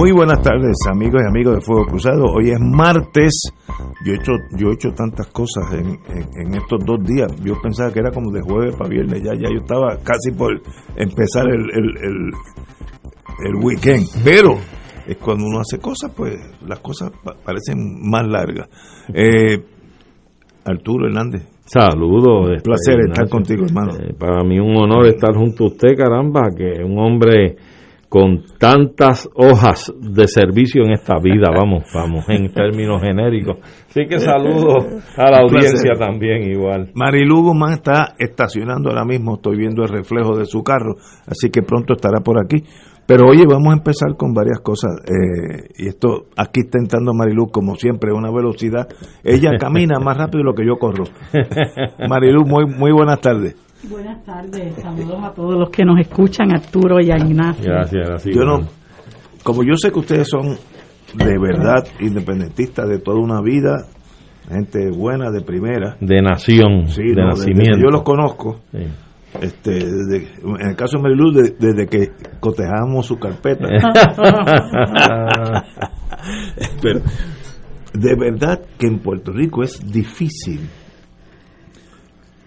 muy buenas tardes, amigos y amigos de Fuego Cruzado. Hoy es martes. Yo he hecho, yo he hecho tantas cosas en, estos dos días. Yo pensaba que era como de jueves para viernes. Ya, ya yo estaba casi por empezar el, el, el, weekend. Pero es cuando uno hace cosas, pues las cosas parecen más largas. Eh, Arturo Hernández. Saludos. Un este, placer estar contigo, hermano. Eh, para mí un honor estar junto a usted, caramba, que un hombre con tantas hojas de servicio en esta vida, vamos, vamos, en términos genéricos. Así que saludo a la audiencia también igual. Marilu Guzmán está estacionando ahora mismo, estoy viendo el reflejo de su carro, así que pronto estará por aquí. Pero oye, vamos a empezar con varias cosas. Eh, y esto, aquí está entrando Marilu, como siempre, a una velocidad. Ella camina más rápido de lo que yo corro. Marilu, muy, muy buenas tardes. Buenas tardes, saludos a todos los que nos escuchan, Arturo y a Ignacio. Gracias, gracias. Yo no, como yo sé que ustedes son de verdad independentistas de toda una vida, gente buena, de primera. De nación, de nacimiento. yo los conozco. Este, en el caso de Marilu, desde que cotejamos su carpeta. Pero de verdad que en Puerto Rico es difícil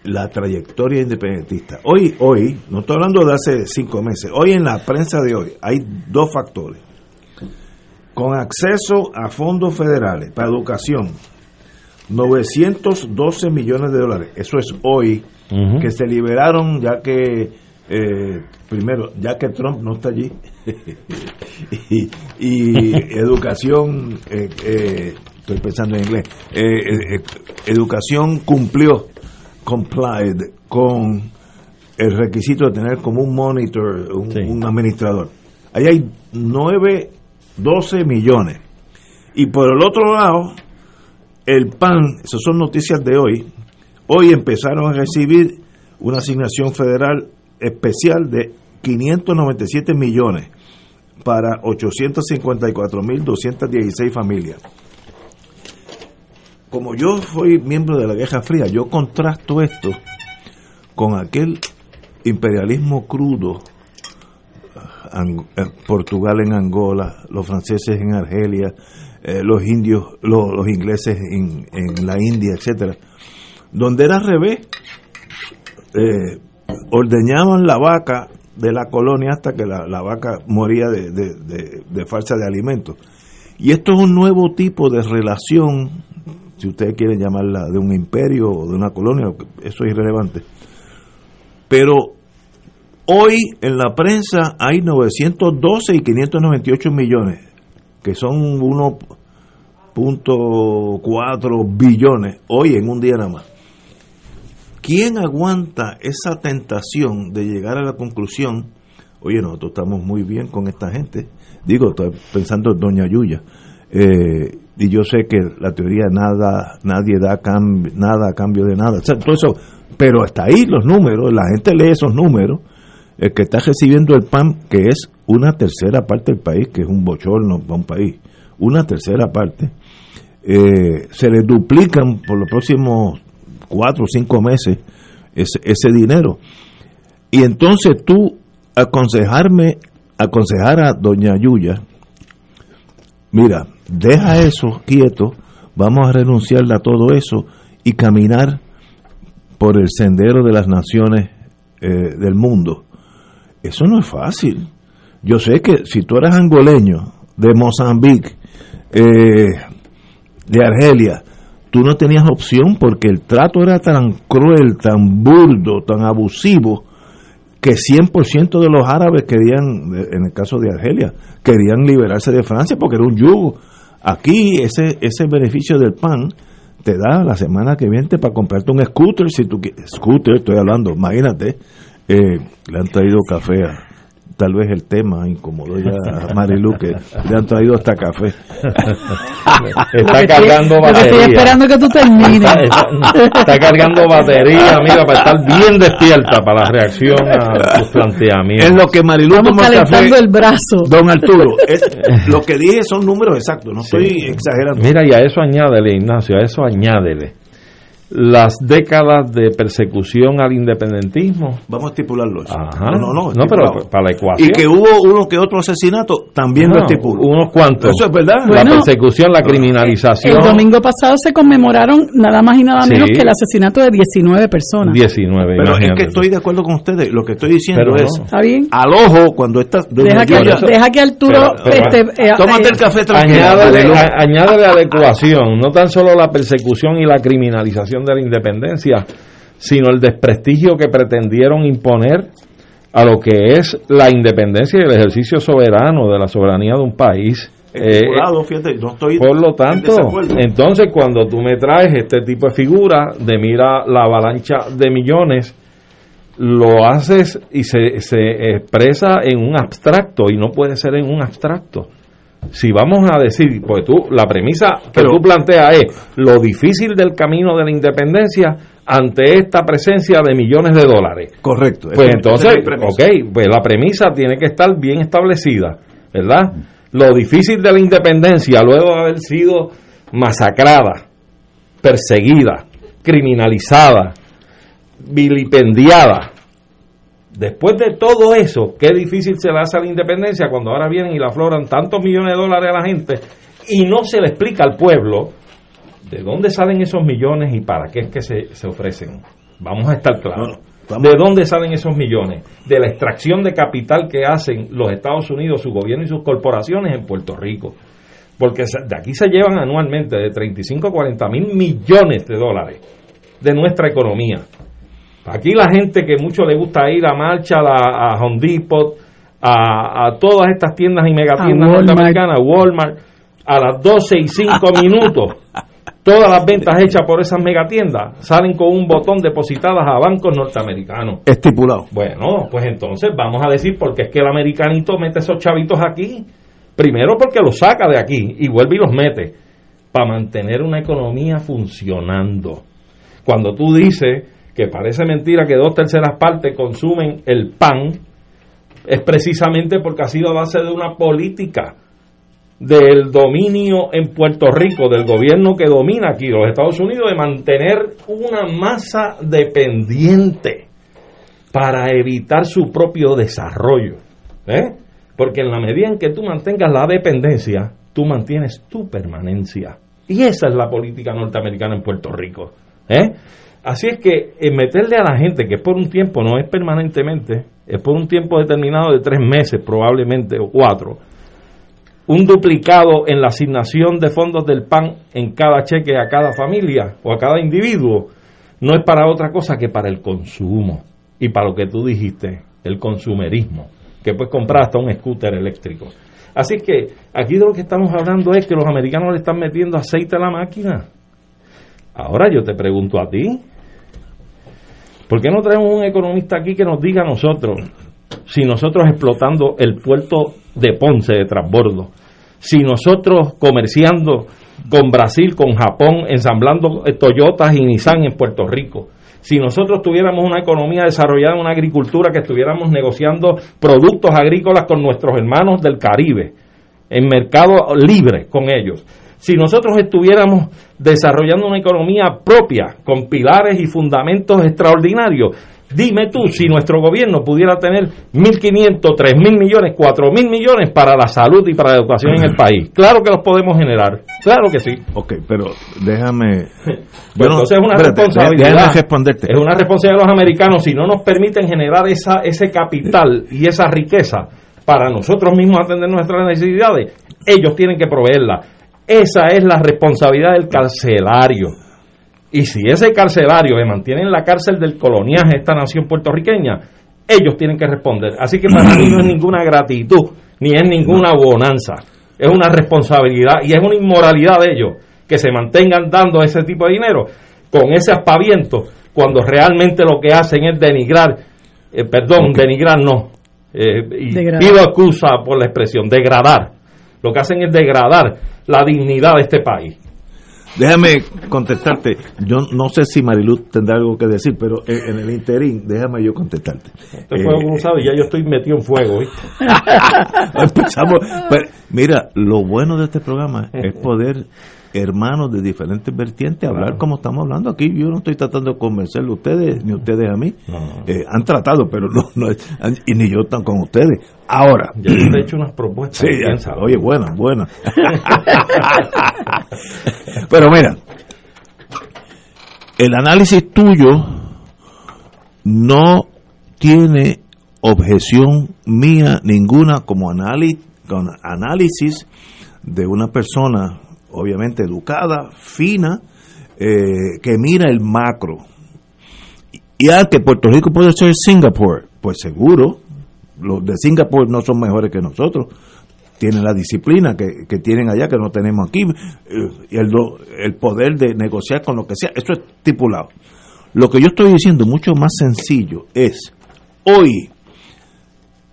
la trayectoria independentista. Hoy, hoy, no estoy hablando de hace cinco meses, hoy en la prensa de hoy hay dos factores. Con acceso a fondos federales para educación, 912 millones de dólares. Eso es hoy, que se liberaron ya que, eh, primero, ya que Trump no está allí, y, educación, eh, eh, estoy pensando en inglés, educación cumplió complied con el requisito de tener como un monitor, un, administrador. Ahí hay 9, 12 millones. Y por el otro lado, el PAN, esas son noticias de hoy, hoy empezaron a recibir una asignación federal especial de 597 millones para 854.216 familias como yo fui miembro de la Guerra Fría, yo contrasto esto con aquel imperialismo crudo, eh, Portugal en Angola, los franceses en Argelia, eh, los indios, los, ingleses en, la India, etcétera, donde era al revés, eh, ordeñaban la vaca de la colonia hasta que la, vaca moría de, de, de falta de alimento. Y esto es un nuevo tipo de relación si ustedes quieren llamarla de un imperio o de una colonia, eso es irrelevante. Pero hoy en la prensa hay 912 y 598 millones, que son 1.4 billones, hoy en un día nada más. ¿Quién aguanta esa tentación de llegar a la conclusión, oye, nosotros estamos muy bien con esta gente? Digo, estoy pensando en Doña Yuya. Eh, y yo sé que la teoría nada nadie da nada a cambio de nada. Todo eso pero hasta ahí los números la gente lee esos números. El que está recibiendo el PAN que es una tercera parte del país que es un bochorno para un país una tercera parte eh, se le duplican por los próximos cuatro o cinco meses ese, ese dinero. Y entonces tú aconsejarme aconsejar a doña Yuya mira deja eso quieto, vamos a renunciar a todo eso y caminar por el sendero de las naciones eh, del mundo. Eso no es fácil. Yo sé que si tú eras angoleño, de Mozambique, eh, de Argelia, tú no tenías opción porque el trato era tan cruel, tan burdo, tan abusivo, que 100% de los árabes querían, en el caso de Argelia, querían liberarse de Francia porque era un yugo. Aquí ese, ese beneficio del PAN te da la semana que viene para comprarte un scooter, si tú quieres, scooter estoy hablando, imagínate, eh, le han traído café a tal vez el tema incomodó ya a Marilu que le han traído hasta café. está cargando batería. Estoy esperando que tú termines. Está, cargando batería, amiga, para estar bien despierta para la reacción a tus planteamientos. Es lo que Marilu Estamos toma calentando café. el brazo. Don Arturo, es- lo que dije son números exactos, no estoy exagerando. Mira, y a eso añádele, Ignacio, a eso añádele las décadas de persecución al independentismo. Vamos a estipularlo. eso. Ajá. No, no, no, No, pero para la ecuación. Y que hubo uno que otro asesinato, también lo No, estipulo. unos cuantos. Eso es verdad. la Bueno, persecución, la criminalización. El domingo pasado se conmemoraron nada más y nada Sí. menos que el asesinato de 19 personas. 19, Pero es que estoy de acuerdo con ustedes. Lo que estoy diciendo Pero es, no. ¿Está bien? al ojo, cuando estás... Deja que, yo- deja que Arturo... Pero- pero- este, eh, Tómate eh, el café tranquilo. Añádele, Marilu. a- añádele a la ecuación, no tan solo la persecución y la criminalización de la independencia, sino el desprestigio que pretendieron imponer a lo que es la independencia y el ejercicio soberano de la soberanía de un país. Eh, fíjate, no estoy por lo tanto, entonces cuando tú me traes este tipo de figura de mira la avalancha de millones, lo haces y se, se expresa en un abstracto y no puede ser en un abstracto. Si vamos a decir, pues tú, la premisa que Pero- tú planteas es lo difícil del camino de la independencia ante esta presencia de millones de dólares. Correcto. Pues entonces, es ok, pues la premisa tiene que estar bien establecida, ¿verdad? Lo difícil de la independencia, luego de haber sido masacrada, perseguida, criminalizada, vilipendiada. Después de todo eso, qué difícil se le hace a la independencia cuando ahora vienen y le afloran tantos millones de dólares a la gente y no se le explica al pueblo de dónde salen esos millones y para qué es que se, se ofrecen. Vamos a estar claros. Bueno, ¿De dónde salen esos millones? De la extracción de capital que hacen los Estados Unidos, su gobierno y sus corporaciones en Puerto Rico. Porque de aquí se llevan anualmente de 35 a 40 mil millones de dólares de nuestra economía. Aquí la gente que mucho le gusta ir a marcha, a, a Home Depot, a, a todas estas tiendas y megatiendas Walmart. norteamericanas, Walmart, a las 12 y 5 minutos, todas las ventas hechas por esas megatiendas salen con un botón depositadas a bancos norteamericanos. Estipulado. Bueno, pues entonces vamos a decir por qué es que el americanito mete esos chavitos aquí. Primero porque los saca de aquí y vuelve y los mete para mantener una economía funcionando. Cuando tú dices que parece mentira que dos terceras partes consumen el pan, es precisamente porque ha sido a base de una política del dominio en Puerto Rico, del gobierno que domina aquí, los Estados Unidos, de mantener una masa dependiente para evitar su propio desarrollo. ¿eh? Porque en la medida en que tú mantengas la dependencia, tú mantienes tu permanencia. Y esa es la política norteamericana en Puerto Rico. ¿eh? Así es que eh, meterle a la gente, que es por un tiempo, no es permanentemente, es por un tiempo determinado de tres meses probablemente o cuatro, un duplicado en la asignación de fondos del PAN en cada cheque a cada familia o a cada individuo, no es para otra cosa que para el consumo y para lo que tú dijiste, el consumerismo, que puedes comprar hasta un scooter eléctrico. Así que aquí de lo que estamos hablando es que los americanos le están metiendo aceite a la máquina. Ahora yo te pregunto a ti, ¿por qué no traemos un economista aquí que nos diga a nosotros si nosotros explotando el puerto de Ponce de transbordo, si nosotros comerciando con Brasil, con Japón, ensamblando Toyotas y Nissan en Puerto Rico, si nosotros tuviéramos una economía desarrollada, una agricultura que estuviéramos negociando productos agrícolas con nuestros hermanos del Caribe, en mercado libre con ellos, si nosotros estuviéramos desarrollando una economía propia, con pilares y fundamentos extraordinarios, dime tú si nuestro gobierno pudiera tener 1.500, 3.000 millones, 4.000 millones para la salud y para la educación en el país. Claro que los podemos generar, claro que sí. Ok, pero déjame... Pues entonces es una espérate, responsabilidad. Déjame responderte. Es una responsabilidad de los americanos si no nos permiten generar esa, ese capital y esa riqueza para nosotros mismos atender nuestras necesidades. Ellos tienen que proveerla. Esa es la responsabilidad del carcelario. Y si ese carcelario que mantiene en la cárcel del coloniaje esta nación puertorriqueña, ellos tienen que responder. Así que para mí no es ninguna gratitud, ni es ninguna bonanza. Es una responsabilidad y es una inmoralidad de ellos que se mantengan dando ese tipo de dinero con ese aspaviento cuando realmente lo que hacen es denigrar, eh, perdón, denigrar no, eh, y pido excusa por la expresión, degradar. Lo que hacen es degradar la dignidad de este país. Déjame contestarte. Yo no sé si Mariluz tendrá algo que decir, pero en, el interín, déjame yo contestarte. Este fuego Eh, cruzado y ya yo estoy metido en fuego. Empezamos. Pero, mira, lo bueno de este programa es poder, hermanos de diferentes vertientes, hablar como estamos hablando aquí. Yo no estoy tratando de convencerle a ustedes, ni ustedes a mí. No. Eh, han tratado, pero no, no es- y ni yo están con ustedes. Ahora, Ya yo te he hecho unas propuestas. Sí, ya, oye, buena, buena. Pero mira, el análisis tuyo no tiene objeción mía ninguna como análisis, con análisis de una persona obviamente educada, fina, eh, que mira el macro. Y ah, que Puerto Rico puede ser Singapur, pues seguro, los de Singapur no son mejores que nosotros. Tienen la disciplina que, que tienen allá, que no tenemos aquí, eh, y el, el poder de negociar con lo que sea. Eso es estipulado. Lo que yo estoy diciendo, mucho más sencillo, es hoy,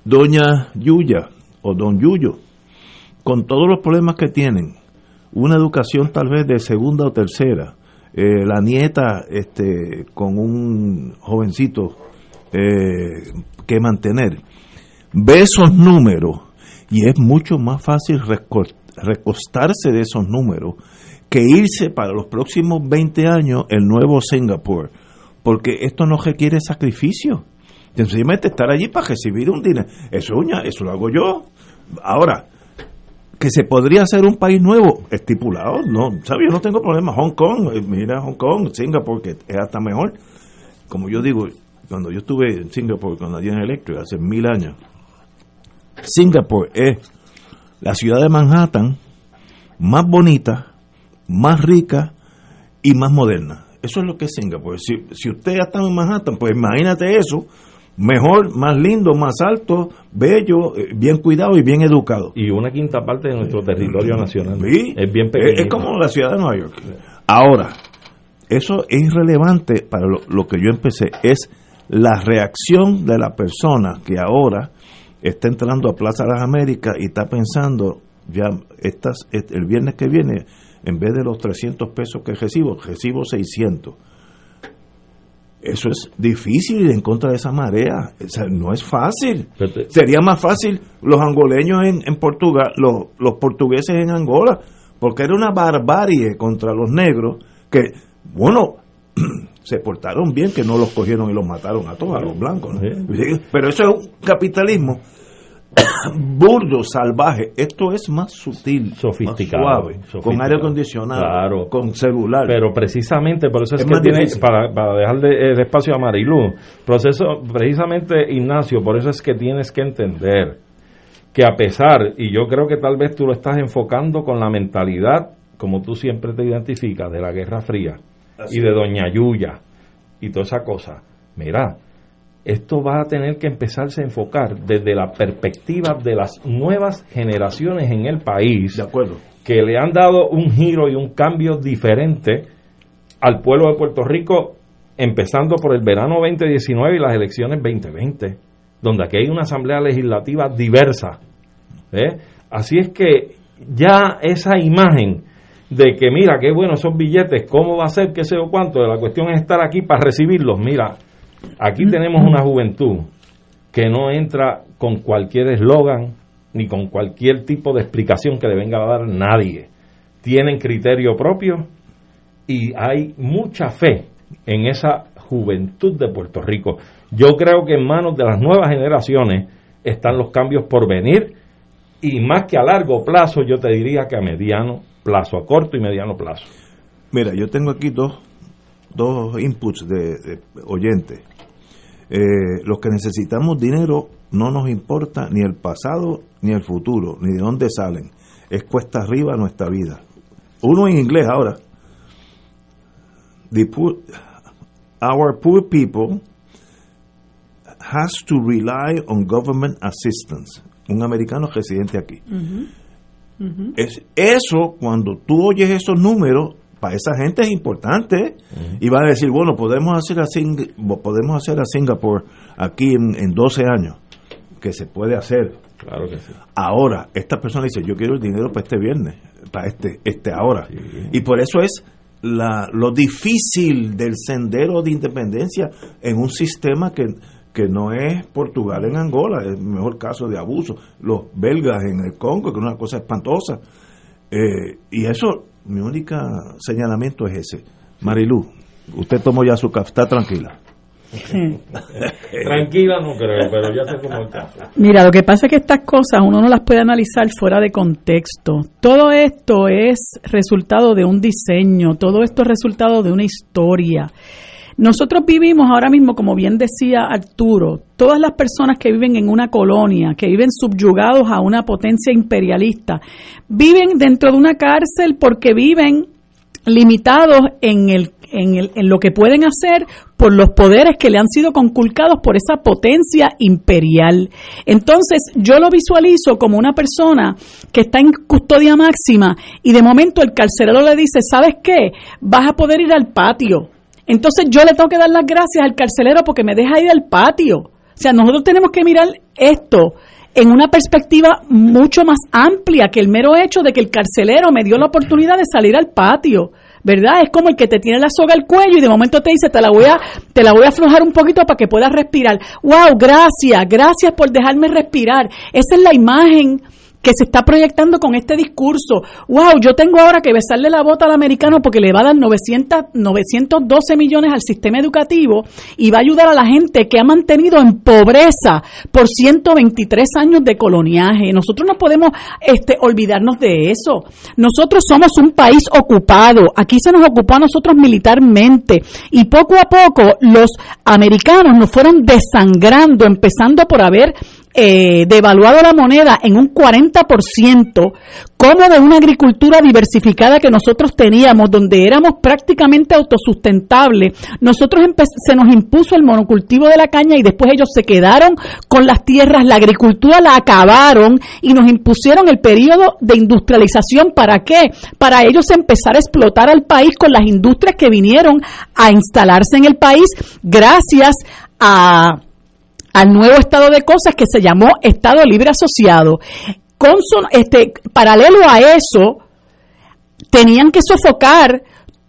doña Yuya o don Yuyo, con todos los problemas que tienen, una educación tal vez de segunda o tercera, eh, la nieta este, con un jovencito eh, que mantener, ve esos números y es mucho más fácil reco- recostarse de esos números que irse para los próximos 20 años el nuevo Singapur, porque esto no requiere sacrificio. Sencillamente estar allí para recibir un dinero. Eso, eso lo hago yo. Ahora, que se podría hacer un país nuevo, estipulado, no, ¿sabes? Yo no tengo problema. Hong Kong, eh, mira Hong Kong, Singapur, que es hasta mejor. Como yo digo, cuando yo estuve en Singapur con la General Electric hace mil años, Singapur es la ciudad de Manhattan más bonita, más rica y más moderna. Eso es lo que es Singapur. Si, si usted ya está en Manhattan, pues imagínate eso. Mejor, más lindo, más alto, bello, eh, bien cuidado y bien educado. Y una quinta parte de nuestro territorio nacional. Sí, Es bien pequeño. es como la ciudad de Nueva York. Ahora, eso es irrelevante para lo, lo que yo empecé, es la reacción de la persona que ahora está entrando a Plaza de las Américas y está pensando, ya estas, el viernes que viene, en vez de los 300 pesos que recibo, recibo 600. Eso es difícil ir en contra de esa marea. O sea, no es fácil. Sería más fácil los angoleños en, en Portugal, los, los portugueses en Angola, porque era una barbarie contra los negros que, bueno, se portaron bien, que no los cogieron y los mataron a todos, a los blancos. Pero eso es un capitalismo burdo, salvaje. Esto es más sutil, Sofisticado, más suave, sofisticado. con aire acondicionado, Claro. con celular. Pero precisamente por eso es, Es que tiene, para, para dejar de, de espacio a Marilú, proceso, precisamente Ignacio, por eso es que tienes que entender que a pesar, y yo creo que tal vez tú lo estás enfocando con la mentalidad, como tú siempre te identificas, de la Guerra Fría Así y de Doña Yuya y toda esa cosa. Mira, esto va a tener que empezarse a enfocar desde la perspectiva de las nuevas generaciones en el país de acuerdo. que le han dado un giro y un cambio diferente al pueblo de Puerto Rico, empezando por el verano 2019 y las elecciones 2020, donde aquí hay una asamblea legislativa diversa. ¿eh? Así es que ya esa imagen de que mira qué bueno esos billetes, cómo va a ser, qué sé yo cuánto, la cuestión es estar aquí para recibirlos. Mira, aquí tenemos una juventud que no entra con cualquier eslogan ni con cualquier tipo de explicación que le venga a dar nadie. Tienen criterio propio y hay mucha fe en esa juventud de Puerto Rico. Yo creo que en manos de las nuevas generaciones están los cambios por venir y más que a largo plazo, yo te diría que a mediano plazo, a corto y mediano plazo. Mira, yo tengo aquí dos, dos inputs de, de oyentes. Eh, los que necesitamos dinero no nos importa ni el pasado ni el futuro, ni de dónde salen. Es cuesta arriba nuestra vida. Uno en inglés ahora. The poor, our poor people has to rely on government assistance. Un americano residente aquí. Es eso, cuando tú oyes esos números, para esa gente es importante. Y van a decir, bueno, podemos hacer a, Sing- podemos hacer a Singapur aquí en, en 12 años. que se puede hacer. Claro que sí. Ahora, esta persona dice, yo quiero el dinero para este viernes, para este, este ahora. Y por eso es la, lo difícil del sendero de independencia en un sistema que, que no es Portugal en Angola, es el mejor caso de abuso. Los belgas en el Congo, que es una cosa espantosa. Eh, y eso, mi único señalamiento es ese. Marilú, usted tomó ya su café, está tranquila. Tranquila no creo, pero ya sé cómo el caso. Mira, lo que pasa es que estas cosas uno no las puede analizar fuera de contexto. Todo esto es resultado de un diseño, todo esto es resultado de una historia. Nosotros vivimos ahora mismo, como bien decía Arturo, todas las personas que viven en una colonia, que viven subyugados a una potencia imperialista, viven dentro de una cárcel porque viven limitados en el en, el, en, lo que pueden hacer por los poderes que le han sido conculcados por esa potencia imperial. Entonces, yo lo visualizo como una persona que está en custodia máxima y de momento el carcelero le dice, ¿sabes qué? Vas a poder ir al patio. Entonces yo le tengo que dar las gracias al carcelero porque me deja ir al patio. O sea, nosotros tenemos que mirar esto en una perspectiva mucho más amplia que el mero hecho de que el carcelero me dio la oportunidad de salir al patio. ¿verdad? Es como el que te tiene la soga al cuello y de momento te dice, te la voy a, te la voy a aflojar un poquito para que puedas respirar. Wow, gracias, gracias por dejarme respirar. Esa es la imagen que se está proyectando con este discurso. Wow, yo tengo ahora que besarle la bota al americano porque le va a dar 900, 912 millones al sistema educativo y va a ayudar a la gente que ha mantenido en pobreza por 123 años de coloniaje. Nosotros no podemos este, olvidarnos de eso. Nosotros somos un país ocupado. Aquí se nos ocupó a nosotros militarmente y poco a poco los americanos nos fueron desangrando, empezando por haber eh, devaluado la moneda en un 40%, como de una agricultura diversificada que nosotros teníamos, donde éramos prácticamente autosustentables, nosotros se nos impuso el monocultivo de la caña y después ellos se quedaron con las tierras, la agricultura la acabaron y nos impusieron el periodo de industrialización. ¿Para qué? Para ellos empezar a explotar al país con las industrias que vinieron a instalarse en el país gracias a al nuevo estado de cosas que se llamó Estado Libre Asociado. este, paralelo a eso, tenían que sofocar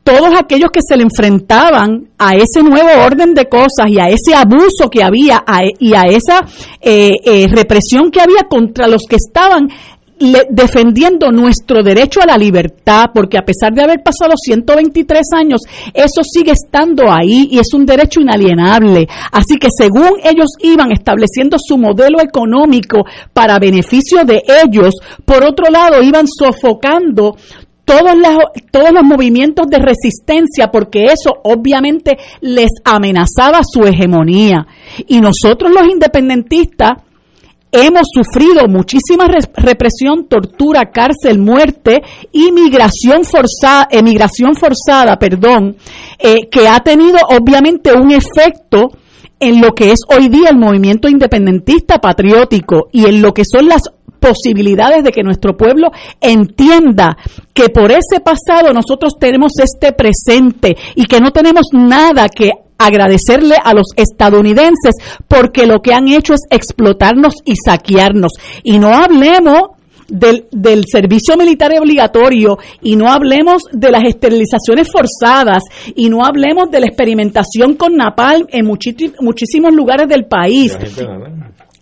todos aquellos que se le enfrentaban a ese nuevo orden de cosas y a ese abuso que había y a esa eh, eh, represión que había contra los que estaban defendiendo nuestro derecho a la libertad, porque a pesar de haber pasado 123 años, eso sigue estando ahí y es un derecho inalienable. Así que según ellos iban estableciendo su modelo económico para beneficio de ellos, por otro lado iban sofocando todos todos los movimientos de resistencia, porque eso obviamente les amenazaba su hegemonía. Y nosotros los independentistas, hemos sufrido muchísima represión, tortura, cárcel, muerte y migración forzada, emigración forzada, perdón, eh, que ha tenido obviamente un efecto en lo que es hoy día el movimiento independentista patriótico y en lo que son las posibilidades de que nuestro pueblo entienda que por ese pasado nosotros tenemos este presente y que no tenemos nada que agradecerle a los estadounidenses porque lo que han hecho es explotarnos y saquearnos. Y no hablemos del, del, servicio militar obligatorio y no hablemos de las esterilizaciones forzadas y no hablemos de la experimentación con napalm en muchísimos lugares del país.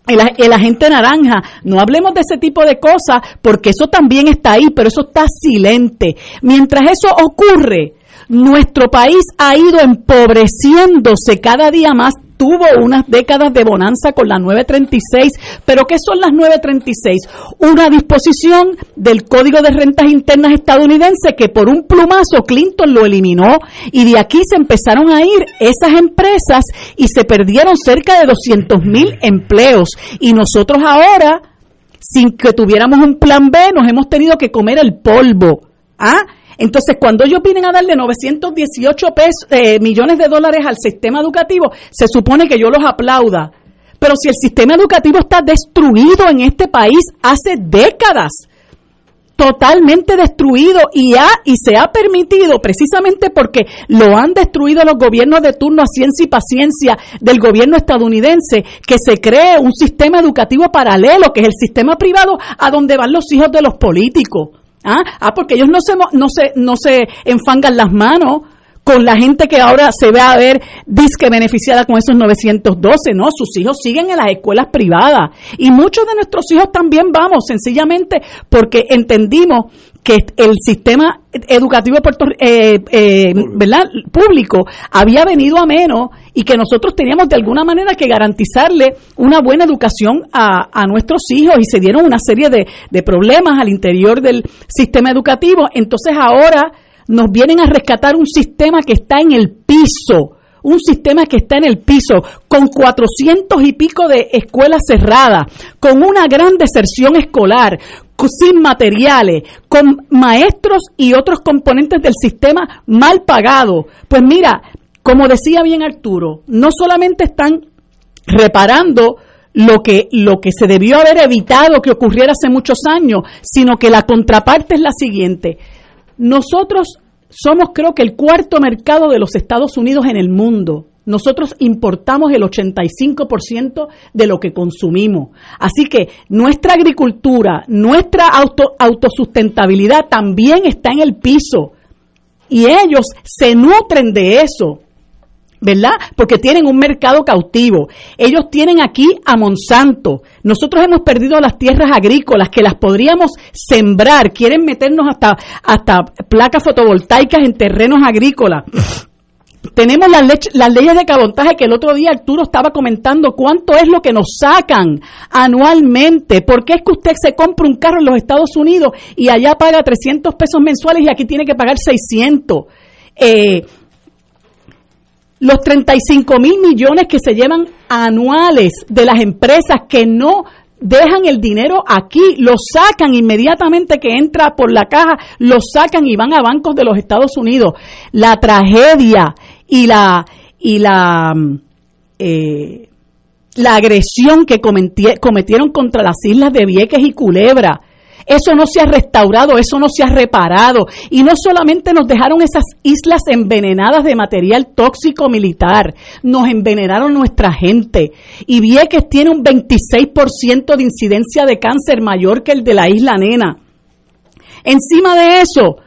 El, el, agente naranja, no hablemos de ese tipo de cosas porque eso también está ahí, pero eso está silente. Mientras eso ocurre, nuestro país ha ido empobreciéndose cada día más. Tuvo unas décadas de bonanza con la 936, pero ¿qué son las 936? Una disposición del Código de Rentas Internas estadounidense que por un plumazo Clinton lo eliminó y de aquí se empezaron a ir esas empresas y se perdieron cerca de 200 mil empleos. Y nosotros ahora, sin que tuviéramos un plan B, nos hemos tenido que comer el polvo. ¿Ah? Entonces, cuando ellos vienen a darle 918 pesos, eh, millones de dólares al sistema educativo, se supone que yo los aplauda. Pero si el sistema educativo está destruido en este país hace décadas, totalmente destruido y, y se ha permitido precisamente porque lo han destruido los gobiernos de turno a ciencia y paciencia del gobierno estadounidense, que se cree un sistema educativo paralelo, que es el sistema privado a donde van los hijos de los políticos. Ah, ah porque ellos no se, no se, no se enfangan las manos con la gente que ahora se ve a ver disque beneficiada con esos 912, no, sus hijos siguen en las escuelas privadas. Y muchos de nuestros hijos también vamos, sencillamente porque entendimos que el sistema educativo eh, eh, público había venido a menos y que nosotros teníamos de alguna manera que garantizarle una buena educación a, a nuestros hijos y se dieron una serie de, de problemas al interior del sistema educativo. Entonces ahora nos vienen a rescatar un sistema que está en el piso, un sistema que está en el piso, con cuatrocientos y pico de escuelas cerradas, con una gran deserción escolar, sin materiales, con maestros y otros componentes del sistema mal pagados. Pues mira, como decía bien Arturo, no solamente están reparando lo que, lo que se debió haber evitado que ocurriera hace muchos años, sino que la contraparte es la siguiente nosotros somos creo que el cuarto mercado de los Estados Unidos en el mundo. Nosotros importamos el 85% de lo que consumimos. Así que nuestra agricultura, nuestra auto, autosustentabilidad también está en el piso. Y ellos se nutren de eso. ¿Verdad? Porque tienen un mercado cautivo. Ellos tienen aquí a Monsanto. Nosotros hemos perdido las tierras agrícolas que las podríamos sembrar. Quieren meternos hasta, hasta placas fotovoltaicas en terrenos agrícolas. Tenemos las, las leyes de cabotaje que el otro día Arturo estaba comentando cuánto es lo que nos sacan anualmente. ¿Por qué es que usted se compra un carro en los Estados Unidos y allá paga 300 pesos mensuales y aquí tiene que pagar 600? Eh, los 35 mil millones que se llevan anuales de las empresas que no dejan el dinero aquí, lo sacan inmediatamente que entra por la caja, lo sacan y van a bancos de los Estados Unidos. La tragedia y la y la eh, la agresión que cometieron contra las islas de Vieques y Culebra eso no se ha restaurado, eso no se ha reparado. Y no solamente nos dejaron esas islas envenenadas de material tóxico militar, nos envenenaron nuestra gente. Y Vieques tiene un 26% de incidencia de cáncer mayor que el de la isla Nena. Encima de eso,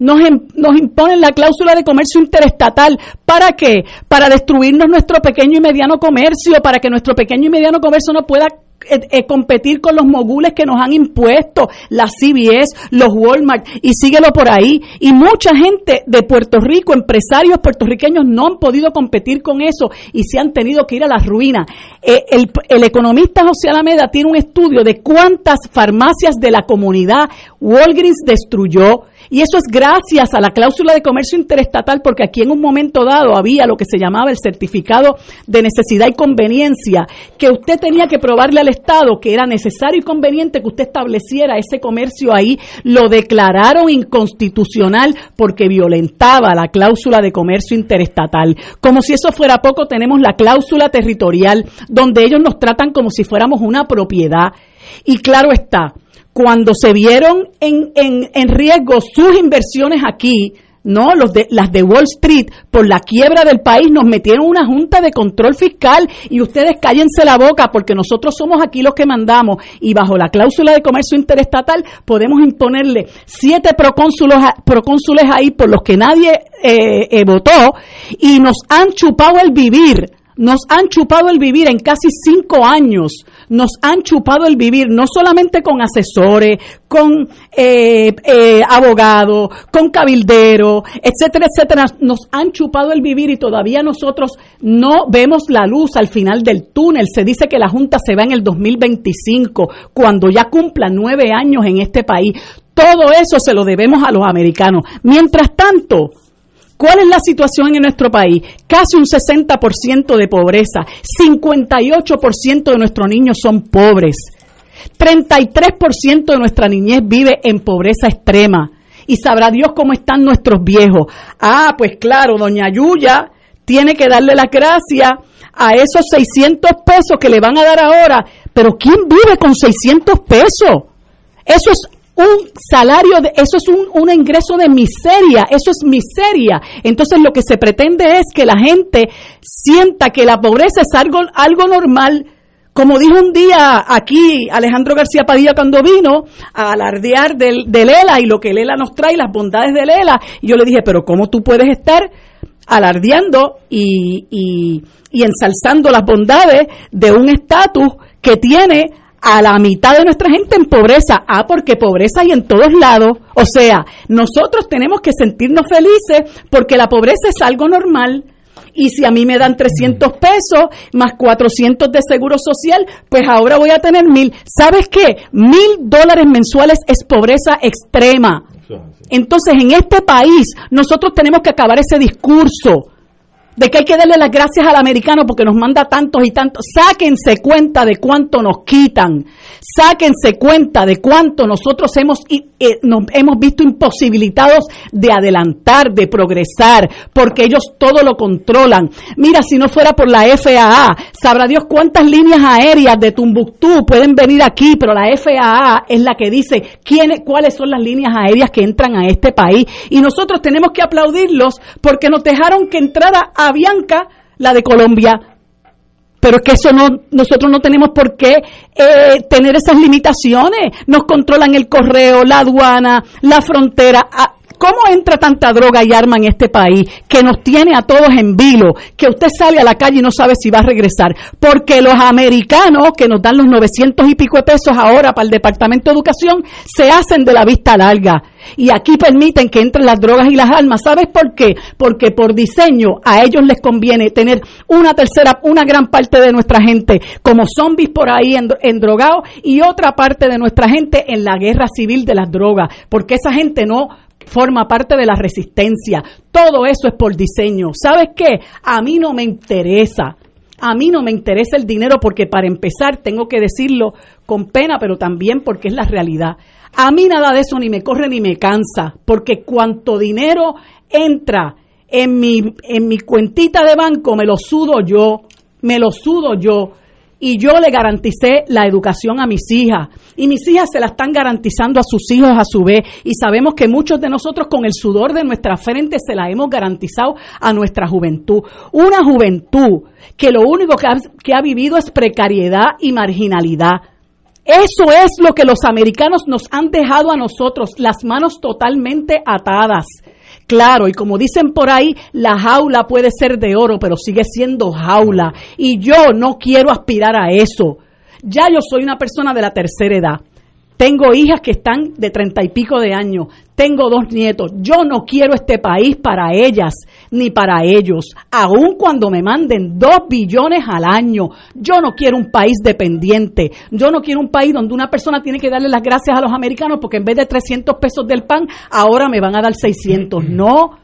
nos, nos, imponen la cláusula de comercio interestatal. ¿Para qué? Para destruirnos nuestro pequeño y mediano comercio, para que nuestro pequeño y mediano comercio no pueda eh, eh, competir con los mogules que nos han impuesto, las CBS, los Walmart, y síguelo por ahí. Y mucha gente de Puerto Rico, empresarios puertorriqueños, no han podido competir con eso y se han tenido que ir a la ruina. Eh, el economista José Alameda tiene un estudio de cuántas farmacias de la comunidad Walgreens destruyó. Y eso es gracias a la cláusula de comercio interestatal, porque aquí en un momento dado había lo que se llamaba el certificado de necesidad y conveniencia, que usted tenía que probarle al Estado que era necesario y conveniente que usted estableciera ese comercio ahí. Lo declararon inconstitucional porque violentaba la cláusula de comercio interestatal. Como si eso fuera poco, tenemos la cláusula territorial, donde ellos nos tratan como si fuéramos una propiedad. Y claro está, cuando se vieron en, en, en riesgo sus inversiones aquí, no, los de, las de Wall Street, por la quiebra del país, nos metieron una junta de control fiscal y ustedes cállense la boca porque nosotros somos aquí los que mandamos. Y bajo la cláusula de comercio interestatal podemos imponerle siete procónsules, procónsules ahí por los que nadie eh, eh, votó y nos han chupado el vivir nos han chupado el vivir en casi cinco años. Nos han chupado el vivir no solamente con asesores, con eh, eh, abogados, con cabilderos, etcétera, etcétera. Nos han chupado el vivir y todavía nosotros no vemos la luz al final del túnel. Se dice que la Junta se va en el 2025, cuando ya cumpla nueve años en este país. Todo eso se lo debemos a los americanos. Mientras tanto, ¿Cuál es la situación en nuestro país? Casi un 60% de pobreza, 58% de nuestros niños son pobres, 33% de nuestra niñez vive en pobreza extrema. Y sabrá Dios cómo están nuestros viejos. Ah, pues claro, doña Yuya tiene que darle la gracia a esos 600 pesos que le van a dar ahora. Pero ¿quién vive con 600 pesos? Eso es un salario, de, eso es un, un, ingreso de miseria, eso es miseria. Entonces lo que se pretende es que la gente sienta que la pobreza es algo, algo normal. Como dijo un día aquí Alejandro García Padilla cuando vino a alardear del, del ELA y lo que el ELA nos trae, las bondades del ELA, y yo le dije, pero ¿cómo tú puedes estar alardeando y, y, y ensalzando las bondades de un estatus que tiene a la mitad de nuestra gente en pobreza. Ah, porque pobreza hay en todos lados. O sea, nosotros tenemos que sentirnos felices porque la pobreza es algo normal. Y si a mí me dan 300 pesos más 400 de seguro social, pues ahora voy a tener mil. ¿Sabes qué? Mil dólares mensuales es pobreza extrema. Entonces, en este país, nosotros tenemos que acabar ese discurso de que hay que darle las gracias al americano porque nos manda tantos y tantos. Sáquense cuenta de cuánto nos quitan. Sáquense cuenta de cuánto nosotros hemos, eh, nos hemos visto imposibilitados de adelantar, de progresar, porque ellos todo lo controlan. Mira, si no fuera por la FAA, sabrá Dios cuántas líneas aéreas de Tumbuctú pueden venir aquí, pero la FAA es la que dice quiénes, cuáles son las líneas aéreas que entran a este país. Y nosotros tenemos que aplaudirlos porque nos dejaron que entrara a Bianca, la de Colombia. Pero es que eso no, nosotros no tenemos por qué eh, tener esas limitaciones. Nos controlan el correo, la aduana, la frontera. Ah, ¿Cómo entra tanta droga y arma en este país que nos tiene a todos en vilo? Que usted sale a la calle y no sabe si va a regresar. Porque los americanos, que nos dan los 900 y pico de pesos ahora para el Departamento de Educación, se hacen de la vista larga. Y aquí permiten que entren las drogas y las armas. ¿Sabes por qué? Porque por diseño a ellos les conviene tener una tercera, una gran parte de nuestra gente como zombies por ahí endrogados y otra parte de nuestra gente en la guerra civil de las drogas. Porque esa gente no forma parte de la resistencia. Todo eso es por diseño. ¿Sabes qué? A mí no me interesa. A mí no me interesa el dinero porque para empezar tengo que decirlo con pena, pero también porque es la realidad. A mí nada de eso ni me corre ni me cansa, porque cuanto dinero entra en mi, en mi cuentita de banco, me lo sudo yo, me lo sudo yo y yo le garanticé la educación a mis hijas y mis hijas se la están garantizando a sus hijos a su vez y sabemos que muchos de nosotros con el sudor de nuestra frente se la hemos garantizado a nuestra juventud. Una juventud que lo único que ha, que ha vivido es precariedad y marginalidad. Eso es lo que los americanos nos han dejado a nosotros, las manos totalmente atadas. Claro, y como dicen por ahí, la jaula puede ser de oro, pero sigue siendo jaula. Y yo no quiero aspirar a eso. Ya yo soy una persona de la tercera edad. Tengo hijas que están de treinta y pico de años. Tengo dos nietos. Yo no quiero este país para ellas ni para ellos. Aun cuando me manden dos billones al año. Yo no quiero un país dependiente. Yo no quiero un país donde una persona tiene que darle las gracias a los americanos porque en vez de 300 pesos del pan, ahora me van a dar 600. No.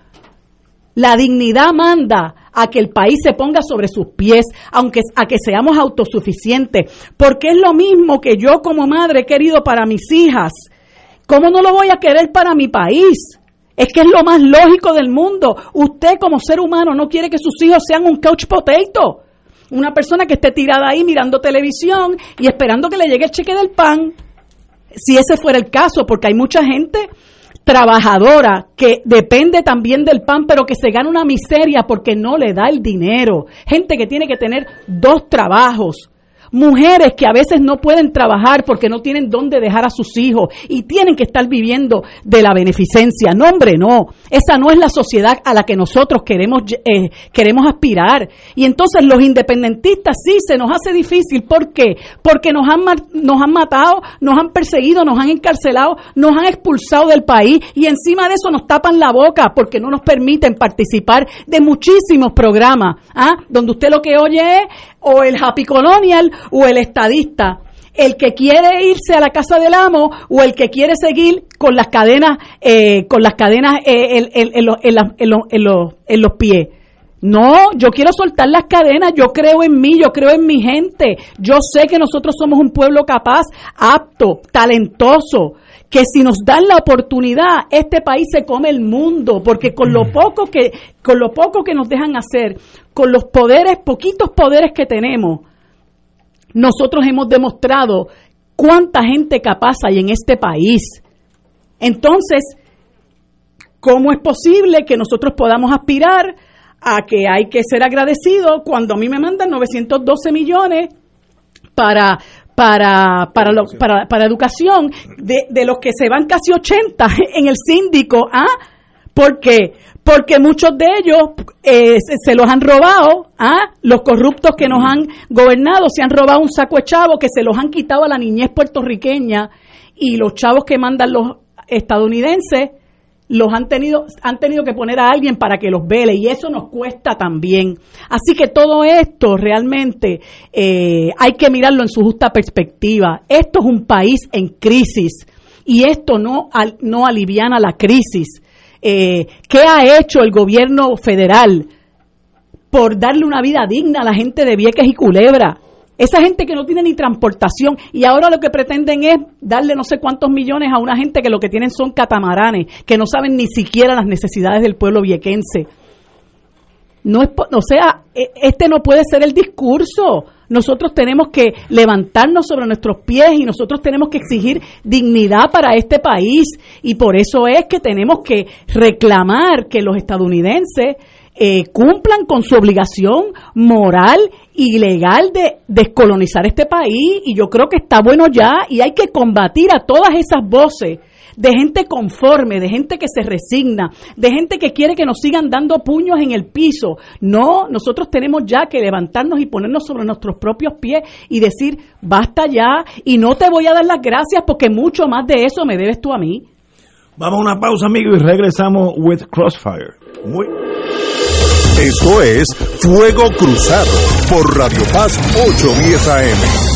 La dignidad manda a que el país se ponga sobre sus pies, aunque a que seamos autosuficientes, porque es lo mismo que yo como madre he querido para mis hijas. ¿Cómo no lo voy a querer para mi país? Es que es lo más lógico del mundo. Usted como ser humano no quiere que sus hijos sean un couch potato. Una persona que esté tirada ahí mirando televisión y esperando que le llegue el cheque del pan. Si ese fuera el caso, porque hay mucha gente trabajadora que depende también del pan, pero que se gana una miseria porque no le da el dinero. Gente que tiene que tener dos trabajos mujeres que a veces no pueden trabajar porque no tienen dónde dejar a sus hijos y tienen que estar viviendo de la beneficencia. No, hombre, no. Esa no es la sociedad a la que nosotros queremos, eh, queremos aspirar. Y entonces los independentistas sí se nos hace difícil. ¿Por qué? Porque nos han, nos han matado, nos han perseguido, nos han encarcelado, nos han expulsado del país y encima de eso nos tapan la boca porque no nos permiten participar de muchísimos programas, ¿ah? donde usted lo que oye es o el Happy Colonial o el estadista. El que quiere irse a la casa del amo o el que quiere seguir con las cadenas, eh, con las cadenas eh, en, los pies. No, yo quiero soltar las cadenas, yo creo en mí, yo creo en mi gente. Yo sé que nosotros somos un pueblo capaz, apto, talentoso, que si nos dan la oportunidad, este país se come el mundo, porque con lo mm. poco que con lo poco que nos dejan hacer, con los poderes, poquitos poderes que tenemos, nosotros hemos demostrado cuánta gente capaz hay en este país. Entonces, ¿cómo es posible que nosotros podamos aspirar a que hay que ser agradecido cuando a mí me mandan 912 millones para para, para, para, para educación, de, de los que se van casi 80 en el síndico. ¿ah? ¿Por qué? Porque muchos de ellos eh, se, los han robado, ¿ah? los corruptos que nos han gobernado se han robado un saco de chavos que se los han quitado a la niñez puertorriqueña y los chavos que mandan los estadounidenses los han tenido, han tenido que poner a alguien para que los vele y eso nos cuesta también. Así que todo esto realmente eh, hay que mirarlo en su justa perspectiva. Esto es un país en crisis y esto no, no aliviana la crisis. Eh, ¿Qué ha hecho el gobierno federal por darle una vida digna a la gente de Vieques y Culebra? Esa gente que no tiene ni transportación y ahora lo que pretenden es darle no sé cuántos millones a una gente que lo que tienen son catamaranes, que no saben ni siquiera las necesidades del pueblo viequense. No es, o sea, e, este no puede ser el discurso. Nosotros tenemos que levantarnos sobre nuestros pies y nosotros tenemos que exigir dignidad para este país. Y por eso es que tenemos que reclamar que los estadounidenses eh, cumplan con su obligación moral y legal de descolonizar este país. Y yo creo que está bueno ya y hay que combatir a todas esas voces de gente conforme, de gente que se resigna, de gente que quiere que nos sigan dando puños en el piso. No, nosotros tenemos ya que levantarnos y ponernos sobre nuestros propios pies y decir, basta ya y no te voy a dar las gracias porque mucho más de eso me debes tú a mí. Vamos a una pausa, amigos, y regresamos with Crossfire. Muy esto es Fuego Cruzado por Radio Paz 810 AM.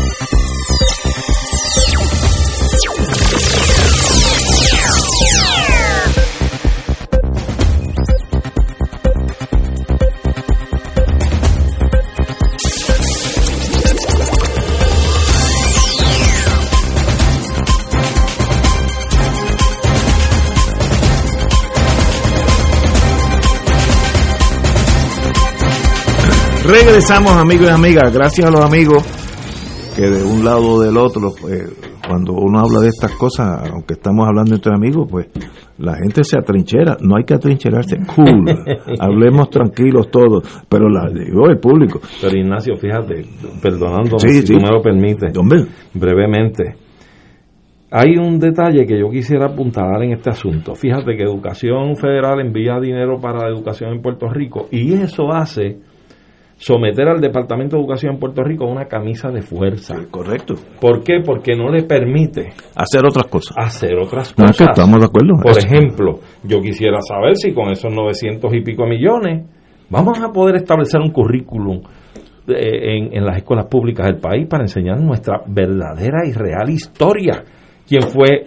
Regresamos amigos y amigas, gracias a los amigos que de un lado o del otro, pues, cuando uno habla de estas cosas, aunque estamos hablando entre amigos, pues la gente se atrinchera, no hay que atrincherarse, cool, hablemos tranquilos todos, pero la digo el público. Pero Ignacio, fíjate, perdonándome Sí, si sí. tú me lo permites, Hombre, brevemente. Hay un detalle que yo quisiera apuntalar en este asunto. Fíjate que Educación Federal envía dinero para la educación en Puerto Rico y eso hace someter al Departamento de Educación en Puerto Rico a una camisa de fuerza. correcto, ¿Por qué? Porque no le permite hacer otras cosas. hacer otras No, es que cosas. estamos de acuerdo. Por Eso. ejemplo, yo quisiera saber si con esos 900 y pico millones vamos a poder establecer un currículum eh, en, en las escuelas públicas del país para enseñar nuestra verdadera y real historia. ¿Quién fue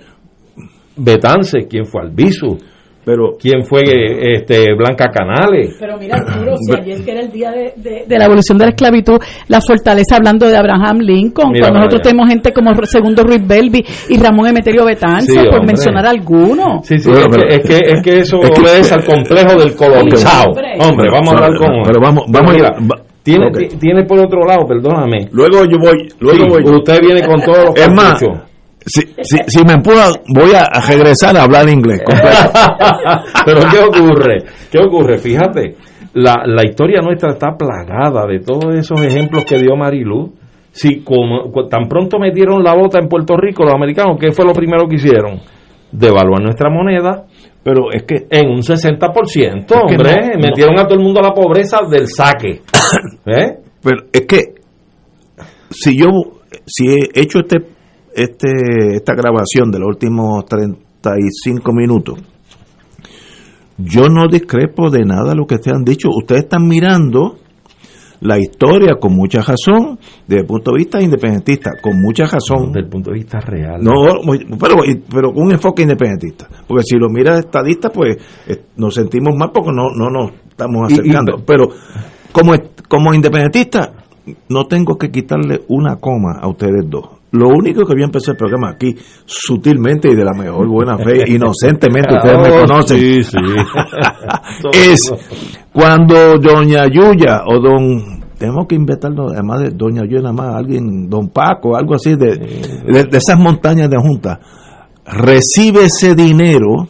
Betance? ¿Quién fue Albizu? Pero ¿Quién fue eh, este Blanca Canales? Pero mira, Arturo, si ayer que era el día de, de- de la abolición de la esclavitud, la fortaleza hablando de Abraham Lincoln, Mira cuando nosotros allá. tenemos gente como Segundo Ruiz Belvi y Ramón Emeterio Betance, Sí, por hombre. mencionar algunos. Sí, sí, Bueno, es, pero- que, es, que, es que eso Es que- obedece al complejo del colonizado. Hombre. Hombre, vamos a hablar con... Pero vamos- vamos a- mira, va- tiene, ok. ti- tiene por otro lado, perdóname, luego yo voy, luego Sí, voy. yo. usted viene con todos los Es más. Si, si, si me empuja, voy a, regresar a hablar inglés. Pero ¿qué ocurre? ¿Qué ocurre? Fíjate, la, la historia nuestra está plagada de todos esos ejemplos que dio Marilu. Si como tan pronto metieron la bota en Puerto Rico los americanos, ¿qué fue lo primero que hicieron? Devaluar nuestra moneda Pero es que en un 60%, que hombre. no, no. metieron a todo el mundo a la pobreza del saque. ¿Eh? Pero es que si yo si he hecho este este esta grabación de los últimos 35 minutos yo no discrepo de nada de lo que te han dicho. Ustedes están mirando la historia con mucha razón, desde el punto de vista independentista, con mucha razón. Desde el punto de vista real. No, pero, pero con un enfoque independentista. Porque si lo miras estadista, pues eh, nos sentimos mal porque no, no nos estamos Y- y- acercando. pero como, como independentista, no tengo que quitarle una coma a ustedes dos. Lo único que voy a empezar el programa aquí, sutilmente y de la mejor buena fe, inocentemente, ustedes me Oh, conocen, Sí, sí. es cuando doña Yuya o don tenemos que inventarlo además de doña Yuya nada más alguien don Paco algo así de, de, de esas montañas de junta. Recibe ese dinero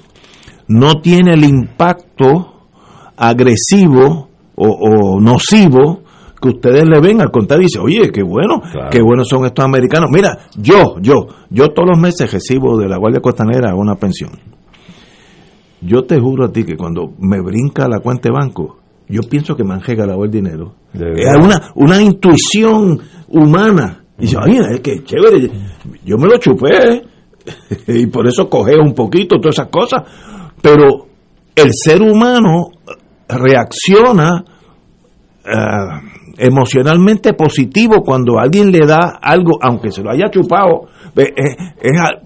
no tiene el impacto agresivo o, o nocivo que ustedes le ven al contrario dice oye qué bueno Claro. qué buenos son estos americanos mira yo yo yo todos los meses recibo de la Guardia Costanera una pensión yo te juro a ti que cuando me brinca la cuenta de banco, yo pienso que me han regalado el dinero. Es una, una intuición humana. Y dice, ay, es que chévere, yo me lo chupé. y por eso cogeo un poquito, todas esas cosas. Pero el ser humano reacciona eh, emocionalmente positivo cuando alguien le da algo, aunque se lo haya chupado. Ve, Es,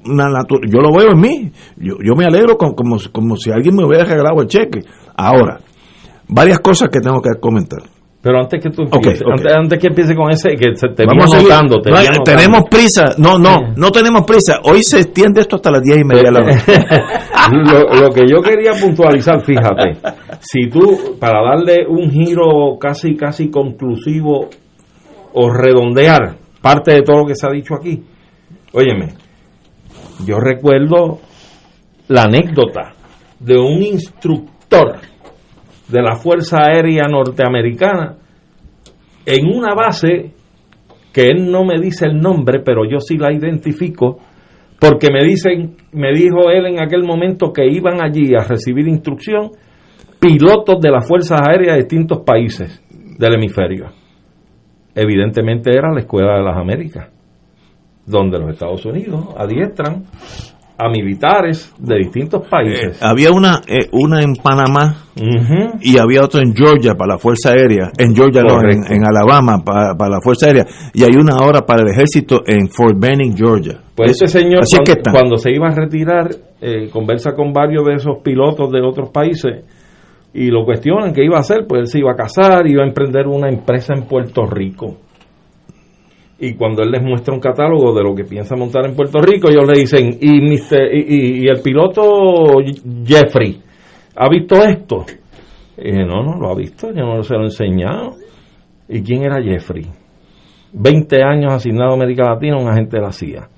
una natu- yo lo veo en mí. Yo, yo me alegro con- como, como si alguien me hubiera regalado el cheque. Ahora, varias cosas que tengo que comentar. Pero antes que tú Ok, empieces, ok. Antes, antes que empiece con ese, que te Vamos a viene seguir. anotando, te No, viene anotando. tenemos prisa. No, no, no tenemos prisa. Hoy se extiende esto hasta las diez y media de la noche. lo, que yo quería puntualizar, fíjate, si tú, para darle un giro casi, casi conclusivo o redondear parte de todo lo que se ha dicho aquí, óyeme, yo recuerdo la anécdota de un instructor de la Fuerza Aérea Norteamericana en una base que él no me dice el nombre, pero yo sí la identifico, porque me dicen, me dijo él en aquel momento que iban allí a recibir instrucción pilotos de las fuerzas aéreas de distintos países del hemisferio. Evidentemente era la Escuela de las Américas, donde los Estados Unidos adiestran a militares de distintos Eh, países. había una, eh, una en Panamá y había otra en Georgia para la Fuerza Aérea, en Georgia no, en, en Alabama para, para la Fuerza Aérea, y hay una ahora para el ejército en Fort Benning, Georgia. Pues Es- ese señor, así es cuando, que están. cuando se iba a retirar, eh, conversa con varios de esos pilotos de otros países y lo cuestionan qué iba a hacer. Pues él se iba a casar, iba a emprender una empresa en Puerto Rico. Y cuando él les muestra un catálogo de lo que piensa montar en Puerto Rico, ellos le dicen, ¿y, Mr. y, y- y el piloto Jeffrey ha visto esto? Y dije, no, no lo ha visto, yo no se lo he enseñado. ¿Y quién era Jeffrey? 20 años asignado a América Latina, un agente de la CIA.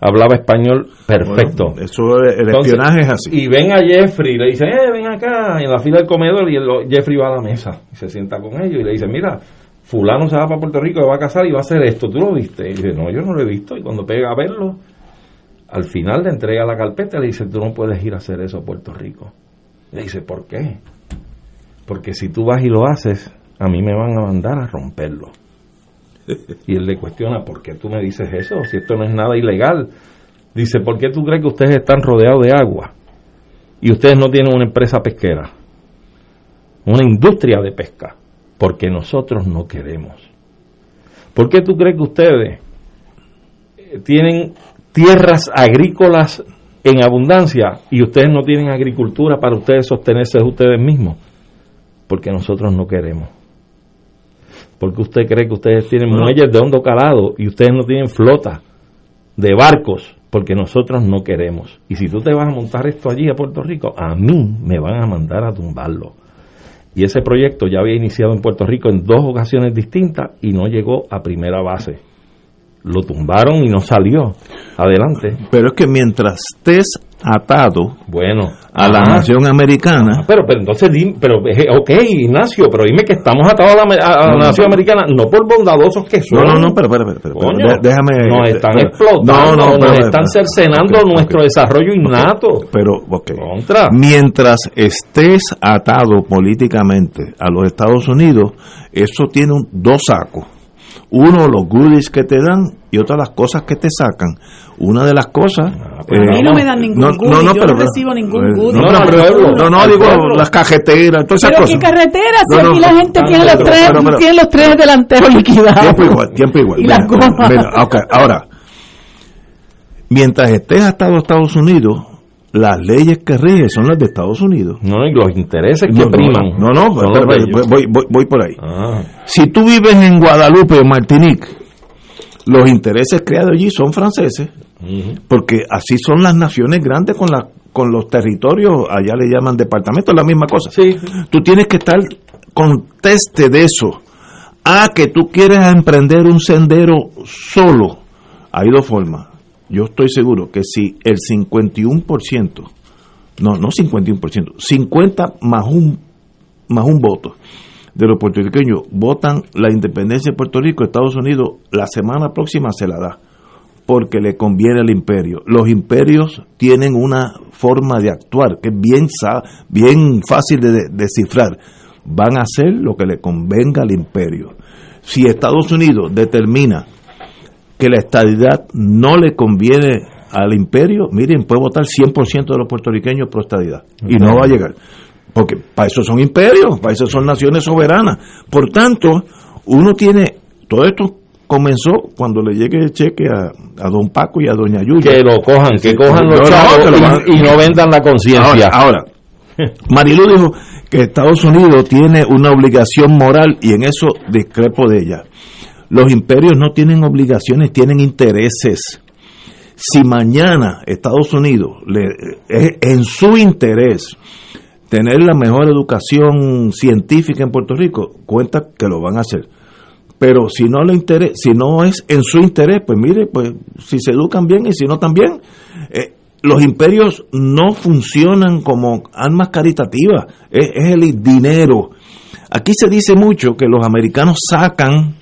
hablaba español perfecto. Bueno, eso, el Entonces, espionaje es así. Y ven a Jeffrey, y le dicen, eh, ven acá, en la fila del comedor, y el- Jeffrey va a la mesa, y se sienta con ellos, y le dice, mira, fulano se va para Puerto Rico, se va a casar y va a hacer esto, ¿tú lo viste? Y dice, no, yo no lo he visto, y cuando pega a verlo, al final le entrega la carpeta y le dice, tú no puedes ir a hacer eso a Puerto Rico. Le dice, ¿por qué? Porque si tú vas y lo haces, a mí me van a mandar a romperlo. Y él le cuestiona, ¿por qué tú me dices eso? Si esto no es nada ilegal. Dice, ¿por qué tú crees que ustedes están rodeados de agua? Y ustedes no tienen una empresa pesquera, una industria de pesca, porque nosotros no queremos. ¿Por qué tú crees que ustedes eh, tienen tierras agrícolas en abundancia y ustedes no tienen agricultura para ustedes sostenerse de ustedes mismos? Porque nosotros no queremos. Porque usted cree que ustedes tienen muelles de hondo calado y ustedes no tienen flota de barcos porque nosotros no queremos. Y si tú te vas a montar esto allí a Puerto Rico, a mí me van a mandar a tumbarlo. Y ese proyecto ya había iniciado en Puerto Rico en dos ocasiones distintas y no llegó a primera base. Lo tumbaron y no salió. Adelante. Pero es que mientras estés atado Bueno. a la ajá. nación americana, Pero, pero entonces, pero, eh, ok, Ignacio, pero dime que estamos atados a la, a- a la No, no, nación no. americana, no por bondadosos que son. No, no, no, pero, pero, pero, pero, déjame. Nos están pero- explotando, No, no, nos pero- están pero- cercenando nuestro desarrollo innato. Pero, ok. Contra. Mientras estés atado políticamente a los Estados Unidos, eso tiene un- dos sacos. Uno, los goodies que te dan y otra, las cosas que te sacan. Una de las cosas. pues, A mí no no, me dan ningún no, goodie, no, no, yo pero- no recibo ningún eh, goodie. No, No, no, pero- no, no, digo pueblo. las cajeteras, todas esas Pero cosas. qué carretera, si No, no, aquí la no. gente tiene los Pero- tres, pero- pero- tiene los tres delanteros liquidados. Tiempo igual, tiempo igual. Y Mira, las gomas. mira, ok, ahora, mientras estés atado a Estados Unidos, las leyes que rigen son las de Estados Unidos. No, y los intereses que No, no, priman. No, no, los espera, ellos. voy, voy- voy por ahí. Ah, Si tú vives en Guadalupe o Martinique, los intereses creados allí son franceses, porque así son las naciones grandes con, la, con los territorios, allá le llaman departamentos, la misma cosa. Sí. Tú tienes que estar conteste de eso. Ah, que tú quieres emprender un sendero solo. Hay dos formas. Yo estoy seguro que si el 51%, no, no 51%, 50 más un, más un voto de los puertorriqueños votan la independencia de Puerto Rico, Estados Unidos, la semana próxima se la da porque le conviene al imperio. Los imperios tienen una forma de actuar que es bien, bien fácil de de- descifrar. Van a hacer lo que le convenga al imperio. Si Estados Unidos determina que la estadidad no le conviene al imperio, miren, puede votar 100% de los puertorriqueños pro estadidad. Y no va a llegar. Porque para eso son imperios, para eso son naciones soberanas. Por tanto, uno tiene, todo esto comenzó cuando le llegue el cheque a, a don Paco y a doña Yuya. Que lo cojan, que cojan los chavos y- no vendan la conciencia. Ahora, ahora, Marilu dijo que Estados Unidos tiene una obligación moral y en eso discrepo de ella. Los imperios no tienen obligaciones, tienen intereses. Si mañana Estados Unidos le, es en su interés tener la mejor educación científica en Puerto Rico, cuenta que lo van a hacer. Pero si no le interesa, si no es en su interés, pues mire, pues si se educan bien y si no también, eh, los imperios no funcionan como armas caritativas, es, es el dinero. Aquí se dice mucho que los americanos sacan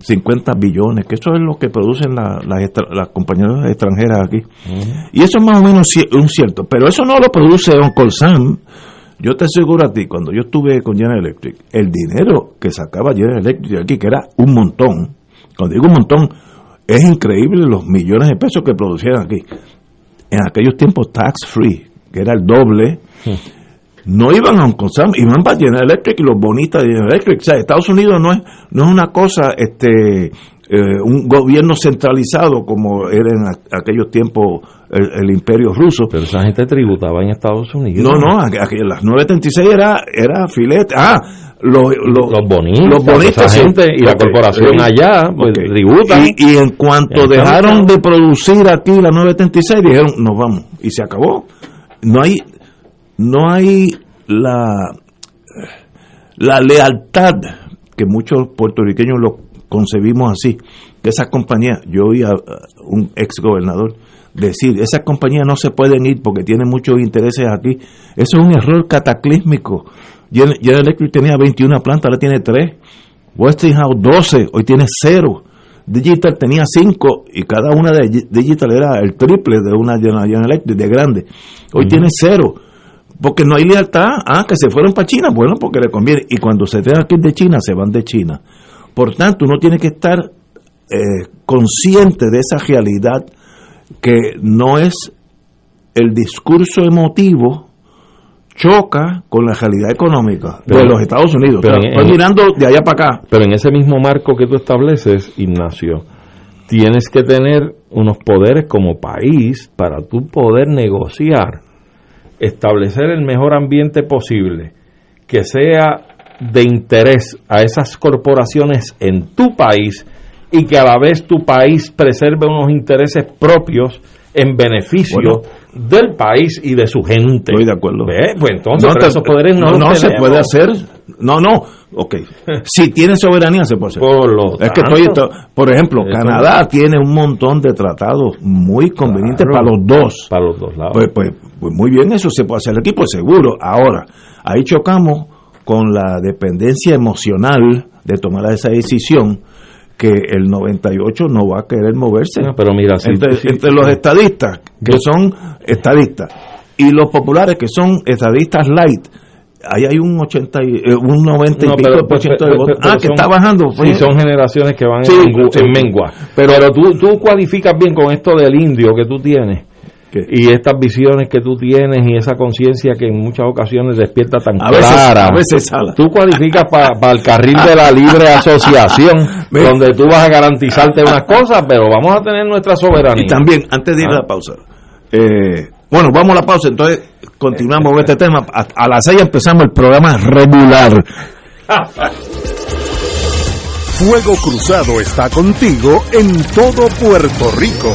50 billones, que eso es lo que producen la- las, compañías extranjeras aquí. Y eso es más o menos un cierto, pero eso no lo produce Uncle Sam. Yo te aseguro a ti, cuando yo estuve con General Electric, el dinero que sacaba General Electric aquí, que era un montón, cuando digo un montón, es increíble los millones de pesos que producían aquí. En aquellos tiempos tax free, que era el doble, no iban a Uncle Sam, iban para General Electric y los bonistas de General Electric. O sea, Estados Unidos no es, no es una cosa, este, eh, un gobierno centralizado como era en aquellos tiempos el, el imperio ruso. Pero esa gente tributaba en Estados Unidos. No, no, aqu- aqu- las 936 era, era filete. Ah, los, los, Los sí. gente y la corporación allá, pues tributan. Y, y en cuanto dejaron de producir aquí la 936, dijeron, nos vamos. Y se acabó. No hay, no hay la, la lealtad que muchos puertorriqueños lo concebimos así, que esas compañías, yo oí a, un ex gobernador decir, esas compañías no se pueden ir porque tienen muchos intereses aquí, eso es un error cataclísmico. General Electric tenía 21 plantas, ahora tiene 3. Westinghouse 12, hoy tiene 0. Digital tenía 5 y cada una de Digital era el triple de una General Electric de grande. Hoy tiene 0 porque no hay lealtad, ah, que se fueron para China, bueno, porque le conviene. Y cuando se tengan que ir de China, se van de China. Por tanto, uno tiene que estar eh, consciente de esa realidad que no es el discurso emotivo choca con la realidad económica de los Estados Unidos. Pero mirando de allá para acá. Pero en ese mismo marco que tú estableces, Ignacio, tienes que tener unos poderes como país para tú poder negociar establecer el mejor ambiente posible que sea de interés a esas corporaciones en tu país y que a la vez tu país preserve unos intereses propios en beneficio del país y de su gente. Estoy de acuerdo. Pues entonces, no, esos poderes no, no se puede hacer. No, no. Ok. si tiene soberanía, se puede hacer. Por es que estoy, por ejemplo, Canadá tiene un montón de tratados muy convenientes para los dos. Para los dos lados. Pues, pues, pues, muy bien, eso se puede hacer. El equipo seguro. Ahora, ahí chocamos con la dependencia emocional de tomar esa decisión que el 98 no va a querer moverse. pero mira, entre, los estadistas, que son estadistas, y los populares, que son estadistas light, ahí hay un 80 y, eh, un 90 y pico por ciento de votos. Ah, que está bajando. Sí, son generaciones que van en, mengua. Pero, pero tú, tú cualificas bien con esto del indio que tú tienes y estas visiones que tú tienes y esa conciencia que en muchas ocasiones despierta tan clara. a veces Tú cualificas para el carril de la libre asociación, donde tú vas a garantizarte unas cosas, pero vamos a tener nuestra soberanía. Y también, antes de ir a la ah. pausa, eh, bueno, vamos a la pausa, entonces continuamos con este tema. A, a las seis empezamos el programa regular. Fuego Cruzado está contigo en todo Puerto Rico.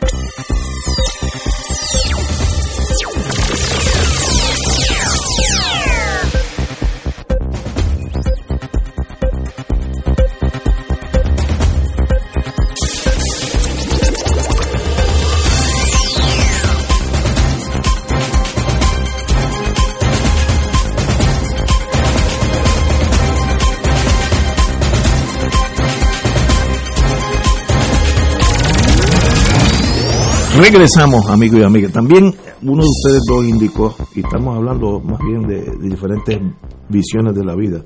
Regresamos, amigos y amigas. También uno de ustedes dos indicó, y estamos hablando más bien de, diferentes visiones de la vida.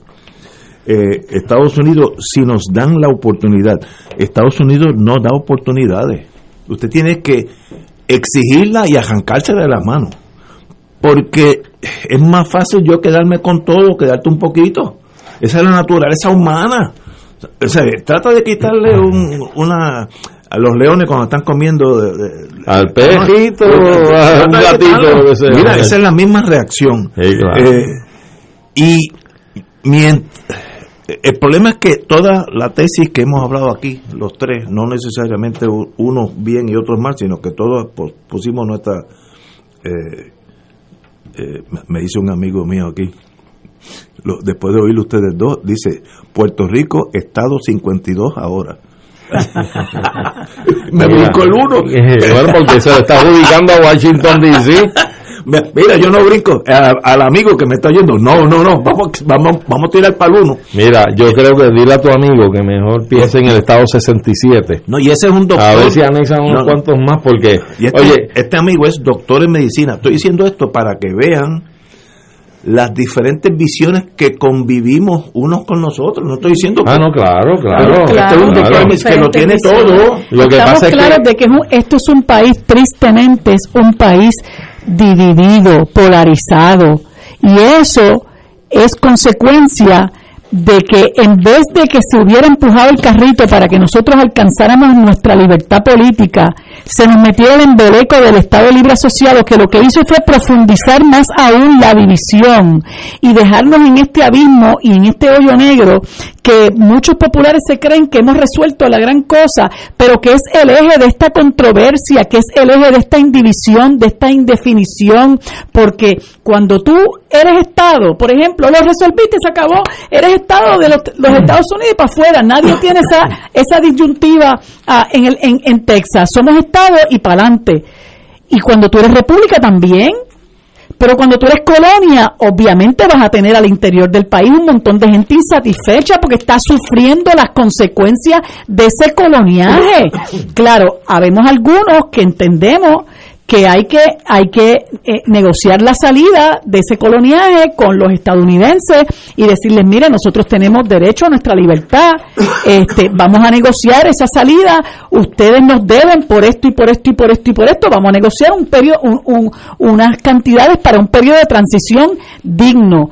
eh, Estados Unidos, si nos dan la oportunidad, Estados Unidos no da oportunidades. Usted tiene que exigirla y arrancarse de las manos. Porque es más fácil yo quedarme con todo que darte un poquito. Esa es la naturaleza humana. O sea, trata de quitarle un- una a los leones cuando están comiendo de- de- Al pejito, a un gatito. lo que sea. Mira, esa es la misma reacción. Sí, claro. Eh, y el problema es que toda la tesis que hemos hablado aquí, los tres, no necesariamente unos bien y otros mal, sino que todos pu- pusimos nuestra... eh, eh, me- me dice un amigo mío aquí, lo- después de oír ustedes dos, dice, Puerto Rico, Estado 52 ahora. me Mira, brincó el uno. Bueno, porque se le está adjudicando a Washington DC. Mira, yo no brinco. A- al amigo que me está oyendo, no, no, no, vamos, vamos, vamos a tirar para el uno. Mira, yo creo que dile a tu amigo que mejor piense en el estado 67. No, y ese es un doctor. A ver si anexan unos No. cuantos más, porque, este, oye, este amigo es doctor en medicina. Estoy diciendo esto para que vean las diferentes visiones que convivimos unos con nosotros. No estoy diciendo que ah, no, claro, claro. Este es un claro. que lo tiene todo. Lo que Estamos pasa es claros que de que es un- esto es un país, tristemente, es un país dividido, polarizado. Y eso es consecuencia de que en vez de que se hubiera empujado el carrito para que nosotros alcanzáramos nuestra libertad política, se nos metió el embeleco del Estado Libre Asociado, que lo que hizo fue profundizar más aún la división y dejarnos en este abismo y en este hoyo negro que muchos populares se creen que hemos resuelto la gran cosa, pero que es el eje de esta controversia, que es el eje de esta indivisión, de esta indefinición, porque cuando tú eres Estado, por ejemplo, lo resolviste, se acabó, eres Estado de los, los Estados Unidos y para afuera, nadie tiene esa, esa disyuntiva ah, en, el, en, en Texas, somos Estado y para adelante. Y cuando tú eres República también, pero cuando tú eres colonia, obviamente vas a tener al interior del país un montón de gente insatisfecha porque está sufriendo las consecuencias de ese coloniaje. Claro, habemos algunos que entendemos que hay que hay que eh, negociar la salida de ese coloniaje con los estadounidenses y decirles mire nosotros tenemos derecho a nuestra libertad este vamos a negociar esa salida ustedes nos deben por esto y por esto y por esto y por esto vamos a negociar un periodo un- un- unas cantidades para un periodo de transición digno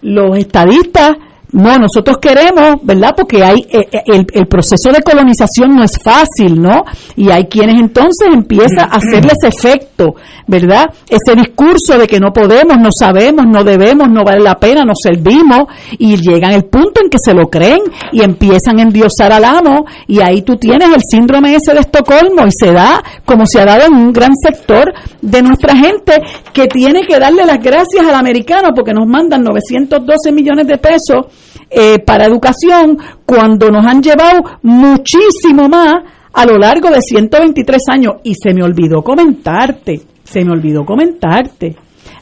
los estadistas no, nosotros queremos, ¿verdad? Porque hay eh, eh, el, proceso de colonización no es fácil, ¿no? Y hay quienes entonces empiezan a hacerles efecto, ¿verdad? Ese discurso de que no podemos, no sabemos, no debemos, no vale la pena, nos servimos, y llegan el punto en que se lo creen y empiezan a endiosar al amo, y ahí tú tienes el síndrome ese de Estocolmo, y se da como se ha dado en un gran sector de nuestra gente que tiene que darle las gracias al americano porque nos mandan 912 millones de pesos eh, para educación cuando nos han llevado muchísimo más a lo largo de 123 años. Y se me olvidó comentarte, se me olvidó comentarte.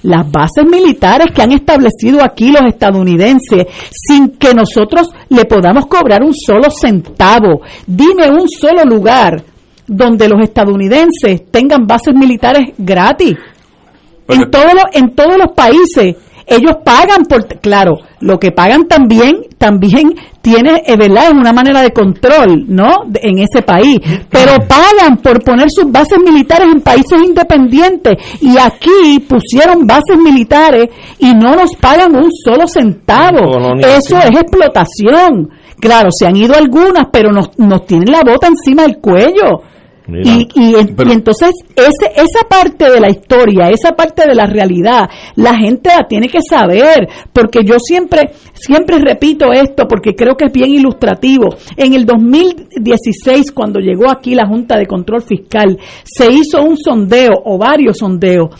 Las bases militares que han establecido aquí los estadounidenses sin que nosotros le podamos cobrar un solo centavo. Dime un solo lugar donde los estadounidenses tengan bases militares gratis. En todos los, en todos los países ellos pagan por claro lo que pagan también también tiene es verdad es una manera de control no De- en ese país. Pero pagan por poner sus bases militares en países independientes. Y aquí pusieron bases militares y no nos pagan un solo centavo. Eso es explotación. Claro se han ido algunas pero nos, nos tienen la bota encima del cuello. Y, y, en- y entonces ese, esa parte de la historia, esa parte de la realidad, la gente la tiene que saber, porque yo siempre, siempre repito esto, porque creo que es bien ilustrativo. En el 2016, cuando llegó aquí la Junta de Control Fiscal, se hizo un sondeo o varios sondeos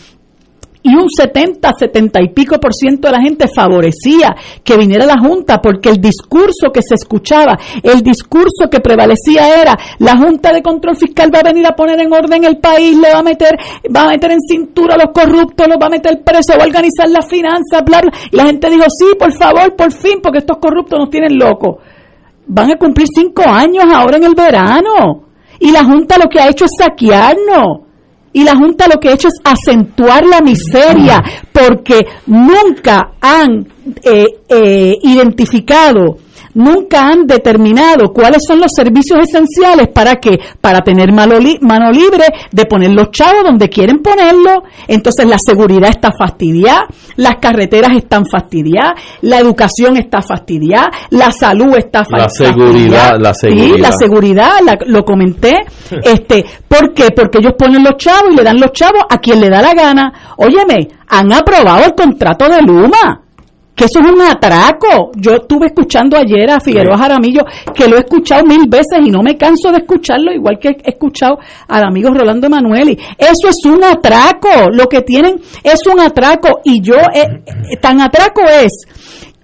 y un 70, 70 y pico por ciento de la gente favorecía que viniera la Junta porque el discurso que se escuchaba, el discurso que prevalecía era la Junta de Control Fiscal va a venir a poner en orden el país, le va a meter, va a meter en cintura a los corruptos, los va a meter preso, va a organizar las finanzas, bla. Y la gente dijo, sí, por favor, por fin, porque estos corruptos nos tienen locos. Van a cumplir cinco años ahora en el verano. Y la Junta lo que ha hecho es saquearnos. Y la Junta lo que ha hecho es acentuar la miseria porque nunca han eh, eh, identificado nunca han determinado cuáles son los servicios esenciales para que para tener mano, li- mano libre de poner los chavos donde quieren ponerlo. Entonces la seguridad está fastidiada, las carreteras están fastidiadas, la educación está fastidiada, la salud está fa- La seguridad, fastidiada. la Sí, seguridad. la seguridad, la- lo comenté. Este, ¿Por qué? Porque ellos ponen los chavos y le dan los chavos a quien le da la gana. Óyeme, han aprobado el contrato de Luma que eso es un atraco. Yo estuve escuchando ayer a Figueroa Jaramillo, que lo he escuchado mil veces y no me canso de escucharlo, igual que he escuchado al amigo Rolando Emanueli. Eso es un atraco. Lo que tienen es un atraco y yo, eh, eh, tan atraco es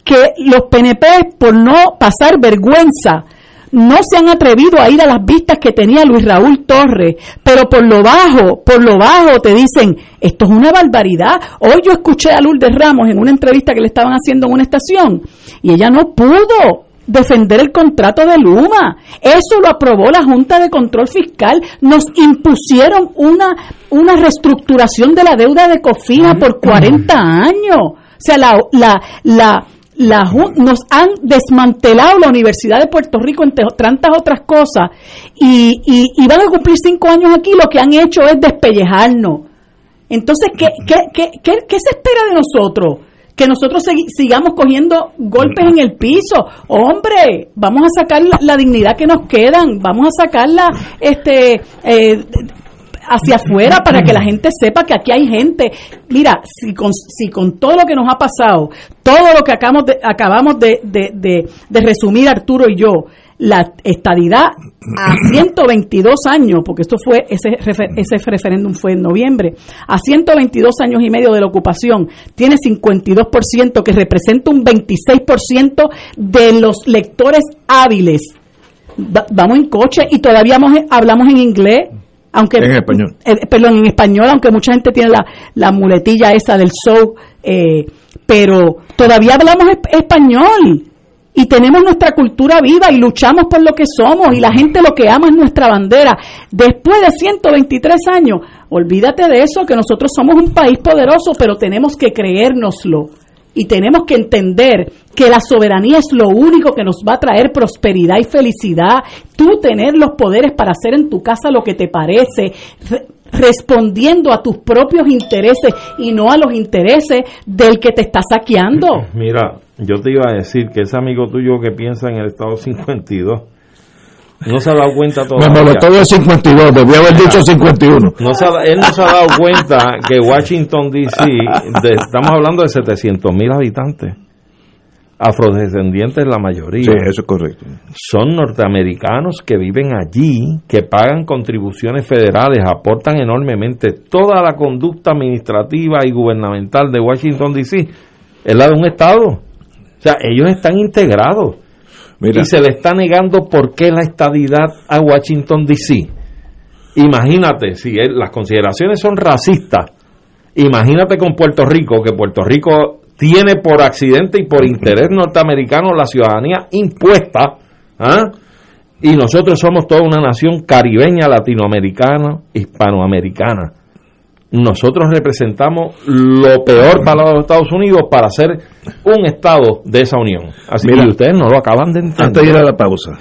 que los PNP, por no pasar vergüenza, no se han atrevido a ir a las vistas que tenía Luis Raúl Torres, pero por lo bajo, por lo bajo te dicen, esto es una barbaridad. Hoy yo escuché a Lourdes Ramos en una entrevista que le estaban haciendo en una estación y ella no pudo defender el contrato de Luma. Eso lo aprobó la Junta de Control Fiscal. Nos impusieron una, una reestructuración de la deuda de Cofina por 40 años. O sea, la, la, la, la nos han desmantelado la Universidad de Puerto Rico, entre tantas otras cosas, y, y, y van a cumplir cinco años aquí, lo que han hecho es despellejarnos. Entonces, ¿qué, se espera de nosotros? Que nosotros sigamos cogiendo golpes en el piso. Hombre, vamos a sacar la, la dignidad que nos quedan, vamos a sacarla este, eh, hacia afuera para que la gente sepa que aquí hay gente. Mira, si con, si con todo lo que nos ha pasado, todo lo que acabamos de, acabamos de, de, de- de resumir Arturo y yo, la estadidad a 122 años, porque esto fue, ese, refer- ese referéndum fue en noviembre, a 122 años y medio de la ocupación, tiene 52%, que representa un 26% de los lectores hábiles. Va- vamos en coche y todavía hablamos en inglés. Aunque, En español. eh, perdón, en español, aunque mucha gente tiene la, la muletilla esa del show, eh, pero todavía hablamos esp- español y tenemos nuestra cultura viva y luchamos por lo que somos y la gente lo que ama es nuestra bandera. Después de 123 años, olvídate de eso, que nosotros somos un país poderoso, pero tenemos que creérnoslo y tenemos que entender que la soberanía es lo único que nos va a traer prosperidad y felicidad. Tú tener los poderes para hacer en tu casa lo que te parece, re- respondiendo a tus propios intereses y no a los intereses del que te está saqueando. Mira, yo te iba a decir que ese amigo tuyo que piensa en el estado 52 no se ha dado cuenta Me todavía. molestó de 52, debía haber dicho 51. No se ha- él no se ha dado cuenta que Washington D.C., estamos hablando de 700 mil habitantes, afrodescendientes la mayoría. Sí, eso es correcto. son norteamericanos que viven allí, que pagan contribuciones federales, aportan enormemente. Toda la conducta administrativa y gubernamental de Washington, D.C. es la de un Estado. O sea, ellos están integrados. Y se le está negando por qué la estadidad a Washington, D.C. Imagínate, si las consideraciones son racistas, imagínate con Puerto Rico, que Puerto Rico tiene por accidente y por interés norteamericano la ciudadanía impuesta, ¿ah? y nosotros somos toda una nación caribeña, latinoamericana, hispanoamericana. Nosotros representamos lo peor para los Estados Unidos para ser un estado de esa unión. Así Mira, que ustedes no lo acaban de entender. Antes de ir a la pausa,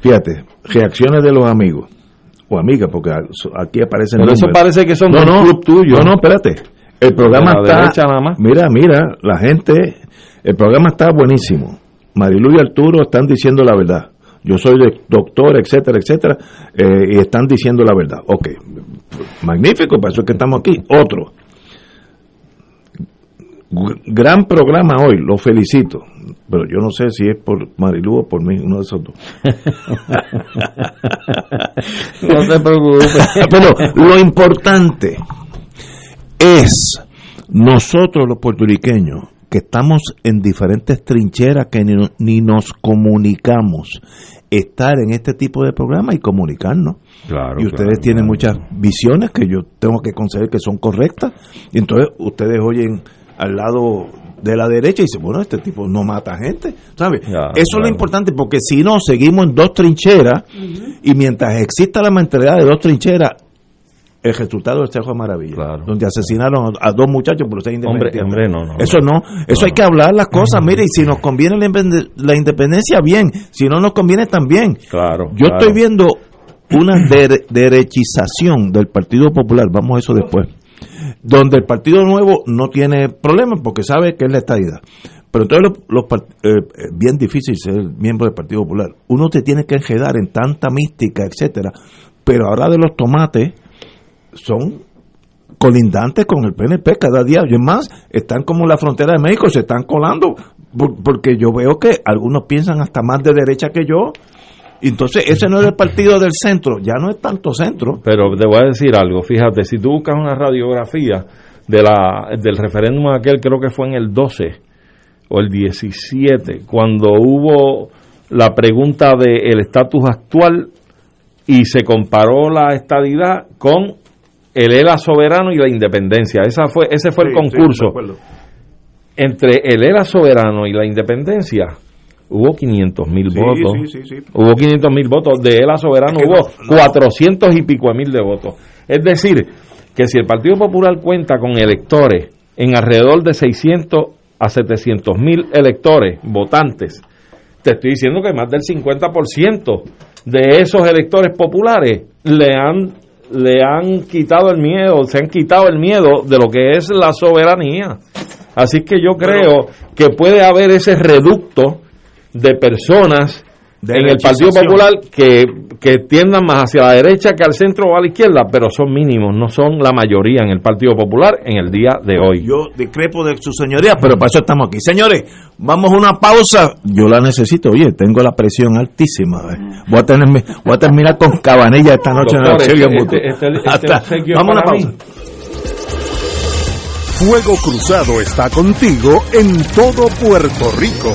fíjate, reacciones de los amigos o amigas, porque aquí aparecen. Pero eso parece que son no, no, club tuyo. No, no, espérate. El programa De la está. nada más. Mira, mira, la gente. El programa está buenísimo. Marilu y Arturo están diciendo la verdad. Yo soy doctor, etcétera, etcétera, eh, y están diciendo la verdad. Ok, magnífico, para eso es que estamos aquí. Otro. Gran programa hoy, lo felicito. Pero yo no sé si es por Marilu o por mí, uno de esos dos. No te preocupes. Pero lo importante es nosotros los puertorriqueños que estamos en diferentes trincheras que ni, ni nos comunicamos, estar en este tipo de programa y comunicarnos. Claro, y ustedes claro, tienen claro. muchas visiones que yo tengo que conceder que son correctas. Y entonces ustedes oyen al lado de la derecha y dicen, bueno, este tipo no mata gente. ¿sabes? Ya, Eso es lo importante porque si no, seguimos en dos trincheras y mientras exista la mentalidad de dos trincheras, el resultado del Cerro de Maravilla, donde asesinaron a, a dos muchachos por ser Hombre, independientes. hombre, no, no. Eso no, eso hay que hablar las cosas. Mire, y si nos conviene la, independe- la independencia, bien. Si no nos conviene, también. Claro. Yo claro. estoy viendo una dere- derechización del Partido Popular, vamos a eso después, donde el Partido Nuevo no tiene problemas porque sabe que es la estadidad. Pero entonces, los, los eh, eh, bien difícil ser miembro del Partido Popular. Uno te tiene que enredar en tanta mística, etcétera. Pero ahora de los tomates son colindantes con el PNP cada día. Y es más, están como en la frontera de México, se están colando. por- porque yo veo que algunos piensan hasta más de derecha que yo. Entonces, ese no es el partido del centro, ya no es tanto centro. Pero te voy a decir algo, fíjate, si tú buscas una radiografía de la, del referéndum aquel, creo que fue en el 12 o el 17, cuando hubo la pregunta del estatus actual y se comparó la estadidad con el ELA soberano y la independencia. Esa fue, ese fue el Sí, concurso. Entre el ELA soberano y la independencia hubo 500 mil Sí, votos. Hubo 500 mil votos. De ELA soberano Es que hubo no- no. 400 y pico mil de votos. Es decir, que si el Partido Popular cuenta con electores en alrededor de 600 a 700 mil electores, votantes, te estoy diciendo que más del 50% de esos electores populares le han le han quitado el miedo, se han quitado el miedo de lo que es la soberanía. Así que yo creo que puede haber ese reducto de personas en el Partido. Popular que, que tiendan más hacia la derecha que al centro o a la izquierda, pero son mínimos, no son la mayoría en el Partido Popular en el día de hoy. Yo discrepo de su señoría, pero para eso estamos aquí. Señores, vamos a una pausa. Yo la necesito. Oye, tengo la presión altísima. eh. Voy a, tenerme, voy a terminar con cabanilla esta noche en el este- mutuo. este- este Hasta- obsequio vamos a una pausa. mí. Fuego Cruzado está contigo en todo Puerto Rico.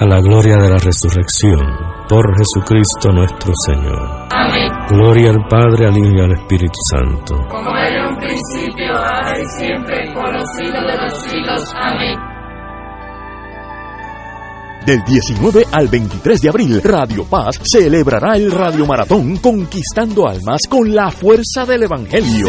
a la gloria de la resurrección, por Jesucristo nuestro Señor. Amén. Gloria al Padre, al Hijo y al Espíritu Santo. Como era en un principio, ahora y siempre, por los siglos de los siglos. Amén. Del 19 al 23 de abril, Radio Paz celebrará el Radio Maratón Conquistando Almas con la fuerza del Evangelio.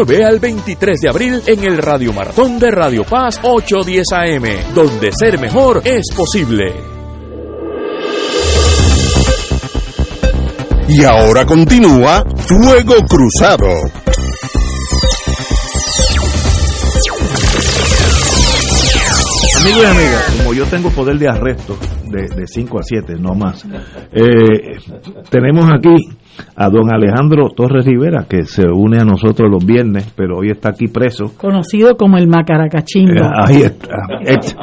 al 23 de abril en el Radio Maratón de Radio Paz 810 AM, donde ser mejor es posible. Y ahora continúa Fuego Cruzado. Amigos y amigas, como yo tengo poder de arresto de 5 a 7, no más, eh, tenemos aquí a don Alejandro Torres Rivera, que se une a nosotros los viernes, pero hoy está aquí preso. Conocido como el Macaracachimbo. Eh, ahí está, ex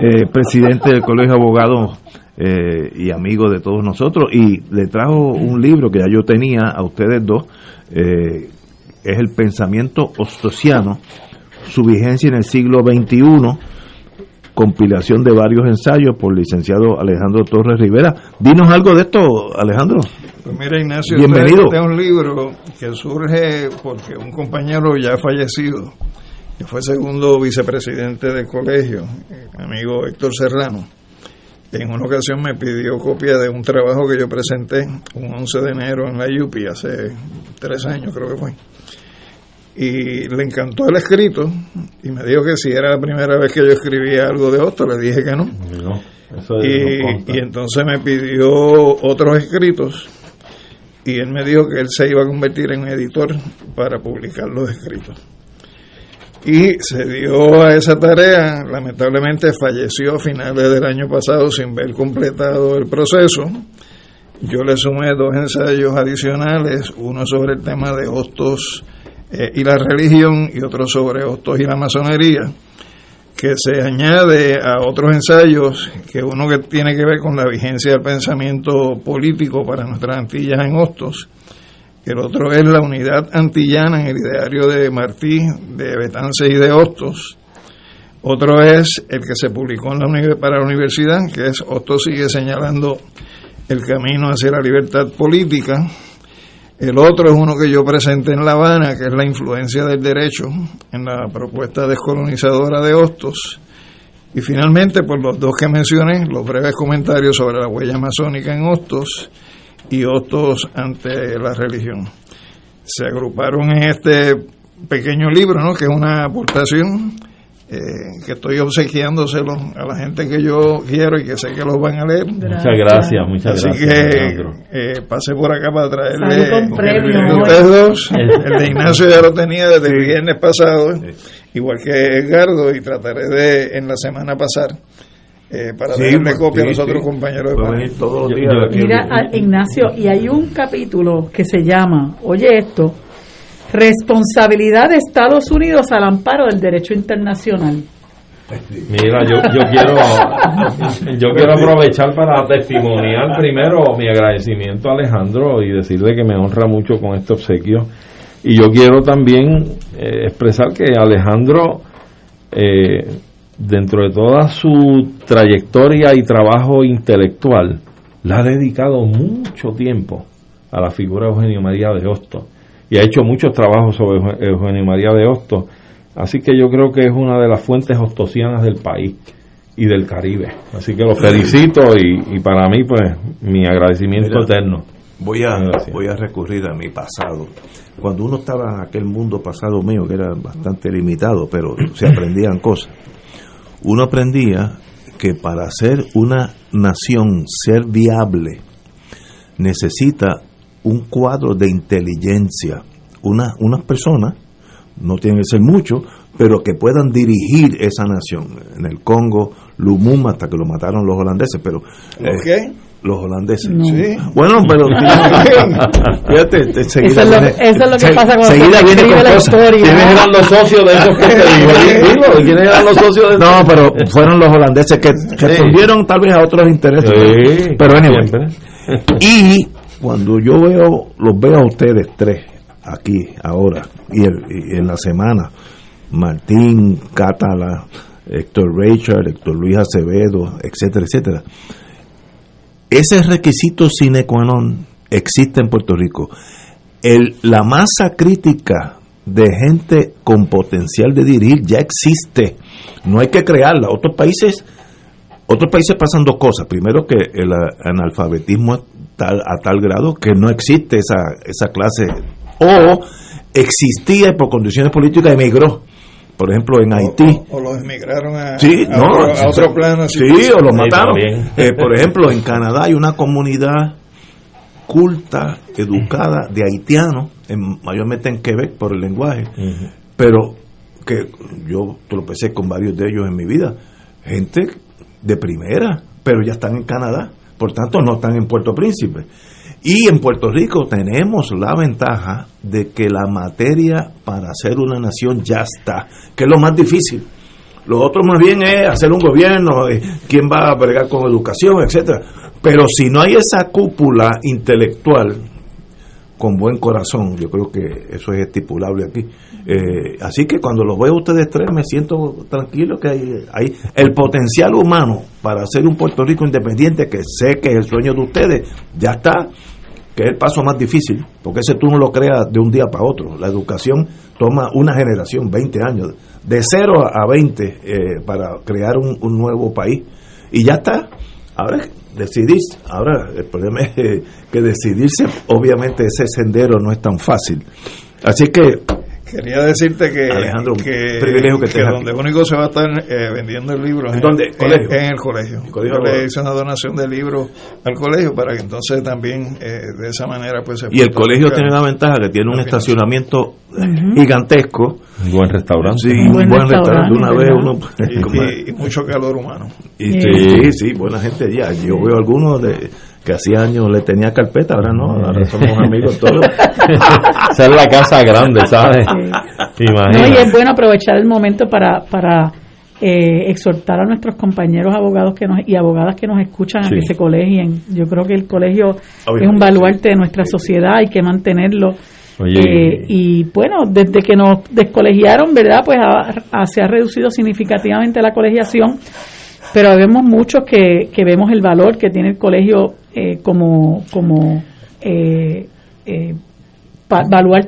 eh, presidente del Colegio de Abogados eh, y amigo de todos nosotros, y le trajo un libro que ya yo tenía a ustedes dos, eh, es el pensamiento ostosiano, su vigencia en el siglo XXI, compilación de varios ensayos por licenciado Alejandro Torres Rivera. Dinos algo de esto, Alejandro. Pues mira, Ignacio, Bienvenido. este es un libro que surge porque un compañero ya fallecido, que fue segundo vicepresidente del colegio, eh, amigo Héctor Serrano, en una ocasión me pidió copia de un trabajo que yo presenté un 11 de enero en la UPI hace tres años creo que fue. Y le encantó el escrito y me dijo que si era la primera vez que yo escribía algo de otro, le dije que no. eso no Y, y entonces me pidió otros escritos y él me dijo que él se iba a convertir en editor para publicar los escritos. Y se dio a esa tarea, lamentablemente falleció a finales del año pasado sin ver completado el proceso. Yo le sumé dos ensayos adicionales, uno sobre el tema de hostos eh, y la religión y otro sobre hostos y la masonería que se añade a otros ensayos, que uno que tiene que ver con la vigencia del pensamiento político para nuestras Antillas en Hostos, el otro es la unidad antillana en el ideario de Martí, de Betance y de Hostos, otro es el que se publicó en la para la universidad, que es Hostos sigue señalando el camino hacia la libertad política, el otro es uno que yo presenté en La Habana, que es la influencia del derecho en la propuesta descolonizadora de Hostos. Y finalmente, por los dos que mencioné, los breves comentarios sobre la huella masónica en Hostos y Hostos ante la religión. Se agruparon en este pequeño libro, ¿no? que es una aportación eh, que estoy obsequiándoselo a la gente que yo quiero y que sé que los van a leer. Muchas gracias, muchas Así gracias, que Alejandro. eh, pasé por acá para traerle premio el de ustedes dos. El de Ignacio ya lo tenía desde el viernes pasado, igual que Edgardo, y trataré de en la semana pasar eh, para Sí, darle pues, copia a sí, los otros compañeros de venir todos los días. Mira, Ignacio, y hay un capítulo que se llama, oye esto, Responsabilidad de Estados Unidos al amparo del derecho internacional. Mira, yo, yo quiero yo quiero aprovechar para testimoniar primero mi agradecimiento a Alejandro y decirle que me honra mucho con este obsequio. Y yo quiero también eh, expresar que Alejandro, eh, dentro de toda su trayectoria y trabajo intelectual, le ha dedicado mucho tiempo a la figura de Eugenio María de Hostos y ha hecho muchos trabajos sobre Euge- Eugenio María de Hostos. Así que yo creo que es una de las fuentes hostosianas del país y del Caribe. Así que lo felicito y, y para mí, pues, mi agradecimiento Mira, eterno. Voy a, Gracias. voy a recurrir a mi pasado. Cuando uno estaba en aquel mundo pasado mío, que era bastante limitado, pero se aprendían cosas, uno aprendía que para ser una nación, ser viable, necesita un cuadro de inteligencia, una, unas personas, no tienen que ser muchos, pero que puedan dirigir esa nación. En el Congo, Lumumba, hasta que lo mataron los holandeses, pero... ¿Los eh, qué? Los holandeses. No. Sí. Bueno, pero fíjate, te- seguida Eso es lo- viene- eso es lo que se- pasa cuando seguida se viene con la cosas. historia. ¿Quiénes eran los socios de esos que te ¿quiénes eran los socios de No, pero fueron los holandeses que respondieron tal vez a otros intereses. Sí, pero anyway. siempre. Y cuando yo veo, los veo a ustedes tres, aquí, ahora, y, el- y en la semana, Martín, Catala, Héctor Rachel, Héctor Luis Acevedo, etcétera, etcétera. Ese requisito sine qua non existe en Puerto Rico. La masa crítica de gente con potencial de dirigir ya existe. No hay que crearla. Otros países, otros países pasan dos cosas. Primero que el analfabetismo tal, a tal grado que no existe esa, esa clase. O existía y por condiciones políticas emigró. Por ejemplo, en Haití. O los emigraron a, Sí, a no, otro, a otro plano. Sí, o lo mataron. Eh, por ejemplo, en Canadá hay una comunidad culta, educada de haitianos, en, mayormente en Quebec por el lenguaje, pero que yo tropecé con varios de ellos en mi vida, gente de primera, pero ya están en Canadá, por tanto no están en Puerto Príncipe. Y en Puerto Rico tenemos la ventaja de que la materia para ser una nación ya está, que es lo más difícil. Lo otro más bien es hacer un gobierno, eh, quién va a bregar con educación, etcétera. Pero si no hay esa cúpula intelectual con buen corazón, yo creo que eso es estipulable aquí. Eh, así que cuando los veo a ustedes tres me siento tranquilo que hay, hay el potencial humano para hacer un Puerto Rico independiente, que sé que es el sueño de ustedes, ya está, que es el paso más difícil, porque ese tú no lo creas de un día para otro. La educación toma una generación, 20 años, de 0 a 20 eh, para crear un, un nuevo país. Y ya está. Ahora decidir, ahora el problema es que decidirse, obviamente ese sendero no es tan fácil. Así que Quería decirte que, Alejandro, que, privilegio que aquí. donde único se va a estar eh, vendiendo el libro ¿En dónde? en, ¿Colegio? en el colegio. colegio Yo le hice una donación de libros al colegio para que entonces también eh, de esa manera pues se y el colegio tiene la ventaja que tiene un estacionamiento gigantesco. Un buen restaurante. Sí, un buen, restaurante. Una vez ¿verdad? uno y, comer. y- y mucho calor humano. Y Sí. sí, sí, buena gente ya. Yo veo algunos de que hacía años le tenía carpeta, ahora no, ahora somos amigos todos. Esa es la casa grande, ¿sabes? No, y es bueno aprovechar el momento para, para eh, exhortar a nuestros compañeros abogados que nos, y abogadas que nos escuchan a Sí. que se colegien. Yo creo que el colegio es un baluarte de nuestra sociedad, hay que mantenerlo. Oye, Eh, y bueno, desde que nos descolegiaron, ¿verdad? Pues ha- se ha reducido significativamente la colegiación, pero vemos muchos que, que vemos el valor que tiene el colegio eh, como, como eh, eh,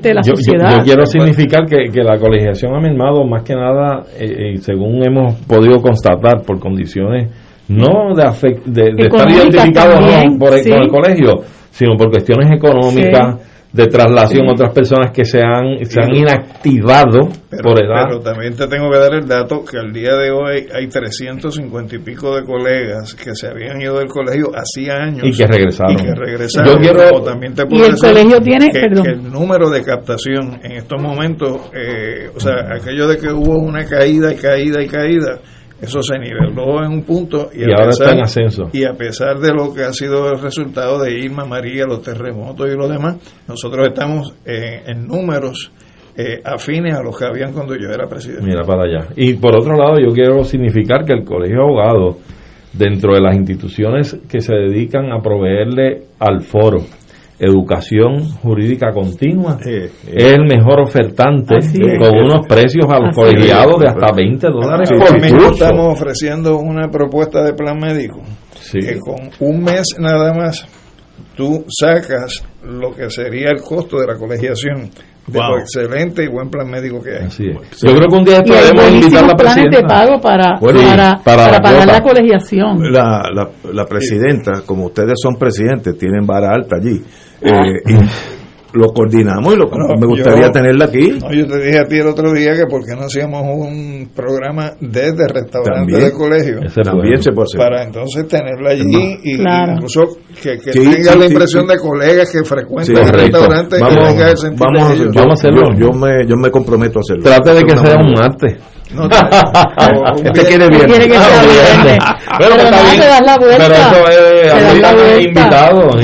de la yo, sociedad. yo quiero significar que, que la colegiación ha mermado más que nada, eh, eh, según hemos podido constatar, por condiciones no de, afec- de, de estar identificados no, por el, sí. con el colegio, sino por cuestiones económicas, de traslación, Sí. otras personas que se han, se han inactivado Pero, por edad. pero también te tengo que dar el dato que al día de hoy hay 350 y pico de colegas que se habían ido del colegio hacía años Y que regresaron. y que regresaron. Yo quiero- también te Y puedo el decir colegio tiene- que, perdón. que el número de captación en estos momentos, eh, o sea, aquello de que hubo una caída y caída y caída, eso se niveló en un punto y, Y ahora está en ascenso. y a pesar de lo que ha sido el resultado de Irma, María, los terremotos y lo demás, nosotros estamos eh, en números eh, afines a los que habían cuando yo era presidente. Mira para allá. Y por otro lado, yo quiero significar que el Colegio de Abogados, dentro de las instituciones que se dedican a proveerle al foro educación jurídica continua, Eh, es el mejor ofertante Así es. con unos precios a los colegiados de hasta 20 dólares por estamos ofreciendo una propuesta de plan médico Sí. que con un mes nada más tú sacas lo que sería el costo de la colegiación de Wow. lo excelente y buen plan médico que hay. Así es. Yo creo que un día hay podemos invitar a la planes de presidenta. pago para, Bueno, para, para para pagar la colegiación. La, la, la presidenta, como ustedes son presidentes, tienen vara alta allí. Eh, y lo coordinamos y lo, Bueno, me gustaría yo- tenerla aquí. No, yo te dije a ti el otro día que por qué no hacíamos un programa desde restaurante del colegio También bueno. se puede hacer. para entonces tenerla allí y Claro. incluso que, que Sí, tenga sí, la impresión sí. de colegas que frecuentan Sí, el correcto. restaurante que Vamos, tenga el sentido vamos, de ellos. yo, Vamos a hacerlo. yo- yo me, yo me comprometo a hacerlo. Trate de que sea un martes. No, Este quiere bien. Quiere que sea Ah, bien. Pero está no, bien. te das la vuelta. Pero eso es están vuelta. invitados.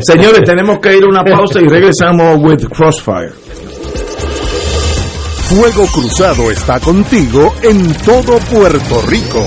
Señores, tenemos que ir a una pausa y regresamos with Crossfire. Fuego Cruzado está contigo en todo Puerto Rico.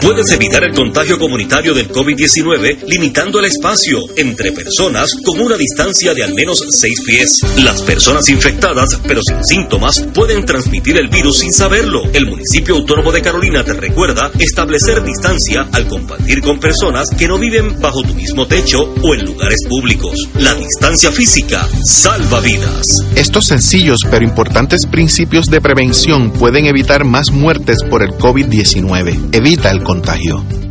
Puedes evitar el contagio comunitario del COVID-19 limitando el espacio entre personas con una distancia de al menos 6 pies. Las personas infectadas pero sin síntomas pueden transmitir el virus sin saberlo. El municipio autónomo de Carolina te recuerda establecer distancia al compartir con personas que no viven bajo tu mismo techo o en lugares públicos. La distancia física salva vidas. Estos sencillos pero importantes principios de prevención pueden evitar más muertes por el COVID-19. Evita el contagio.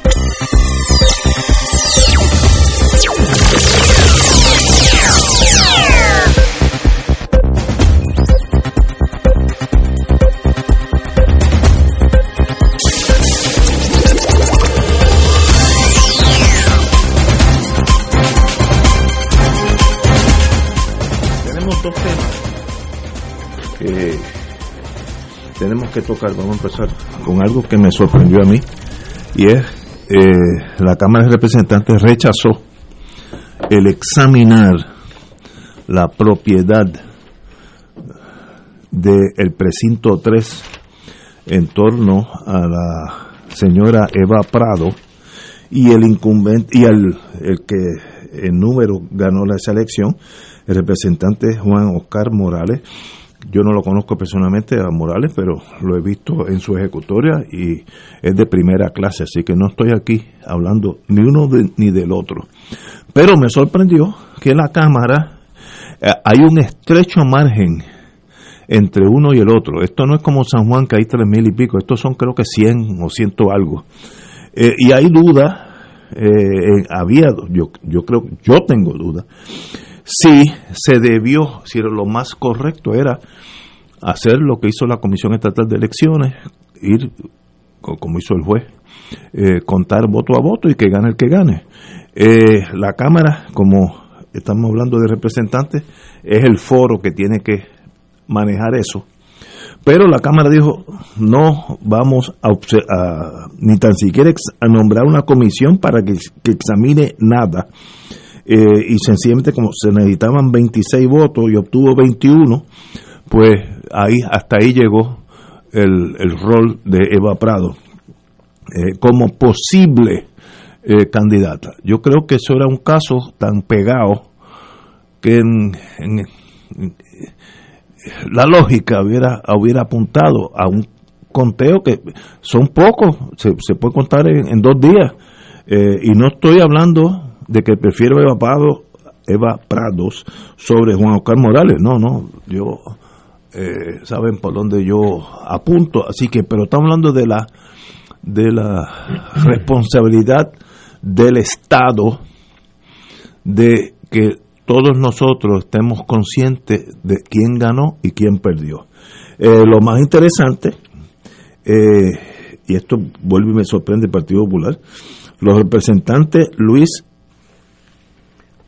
Que tenemos que tocar. Vamos a empezar con algo que me sorprendió a mí y es eh, la Cámara de Representantes rechazó el examinar la propiedad del precinto 3 en torno a la señora Eva Prado y el incumbente y el, el que en número ganó la elección el representante Juan Oscar Morales yo no lo conozco personalmente a Morales, pero lo he visto en su ejecutoria y es de primera clase, así que no estoy aquí hablando ni uno ni del otro. Pero me sorprendió que en la Cámara eh, hay un estrecho margen entre uno y el otro. Esto no es como San Juan, que hay tres mil y pico, estos son creo que cien o ciento algo. Eh, y hay duda, eh, había, yo, yo creo, yo tengo duda, si se debió, si lo más correcto era hacer lo que hizo la Comisión Estatal de Elecciones, ir, co- como hizo el juez, eh, contar voto a voto y que gane el que gane. Eh, la Cámara, como estamos hablando de representantes, es el foro que tiene que manejar eso. Pero la Cámara dijo, no vamos a, a- ni tan siquiera a nombrar una comisión para que examine nada. Eh, y sencillamente como se necesitaban 26 votos y obtuvo 21, pues ahí hasta ahí llegó el, el rol de Eva Prado eh, como posible eh, candidata. Yo creo que eso era un caso tan pegado que en, la lógica hubiera, hubiera apuntado a un conteo que son pocos, se, se puede contar en, en dos días. Eh, y no estoy hablando de que prefiero Eva Prados, Eva Prados sobre Juan Oscar Morales, no, no, yo eh, saben por dónde yo apunto, así que, pero estamos hablando de la de la responsabilidad del Estado de que todos nosotros estemos conscientes de quién ganó y quién perdió. Eh, lo más interesante, eh, y esto vuelve y me sorprende el Partido Popular, los representantes Luis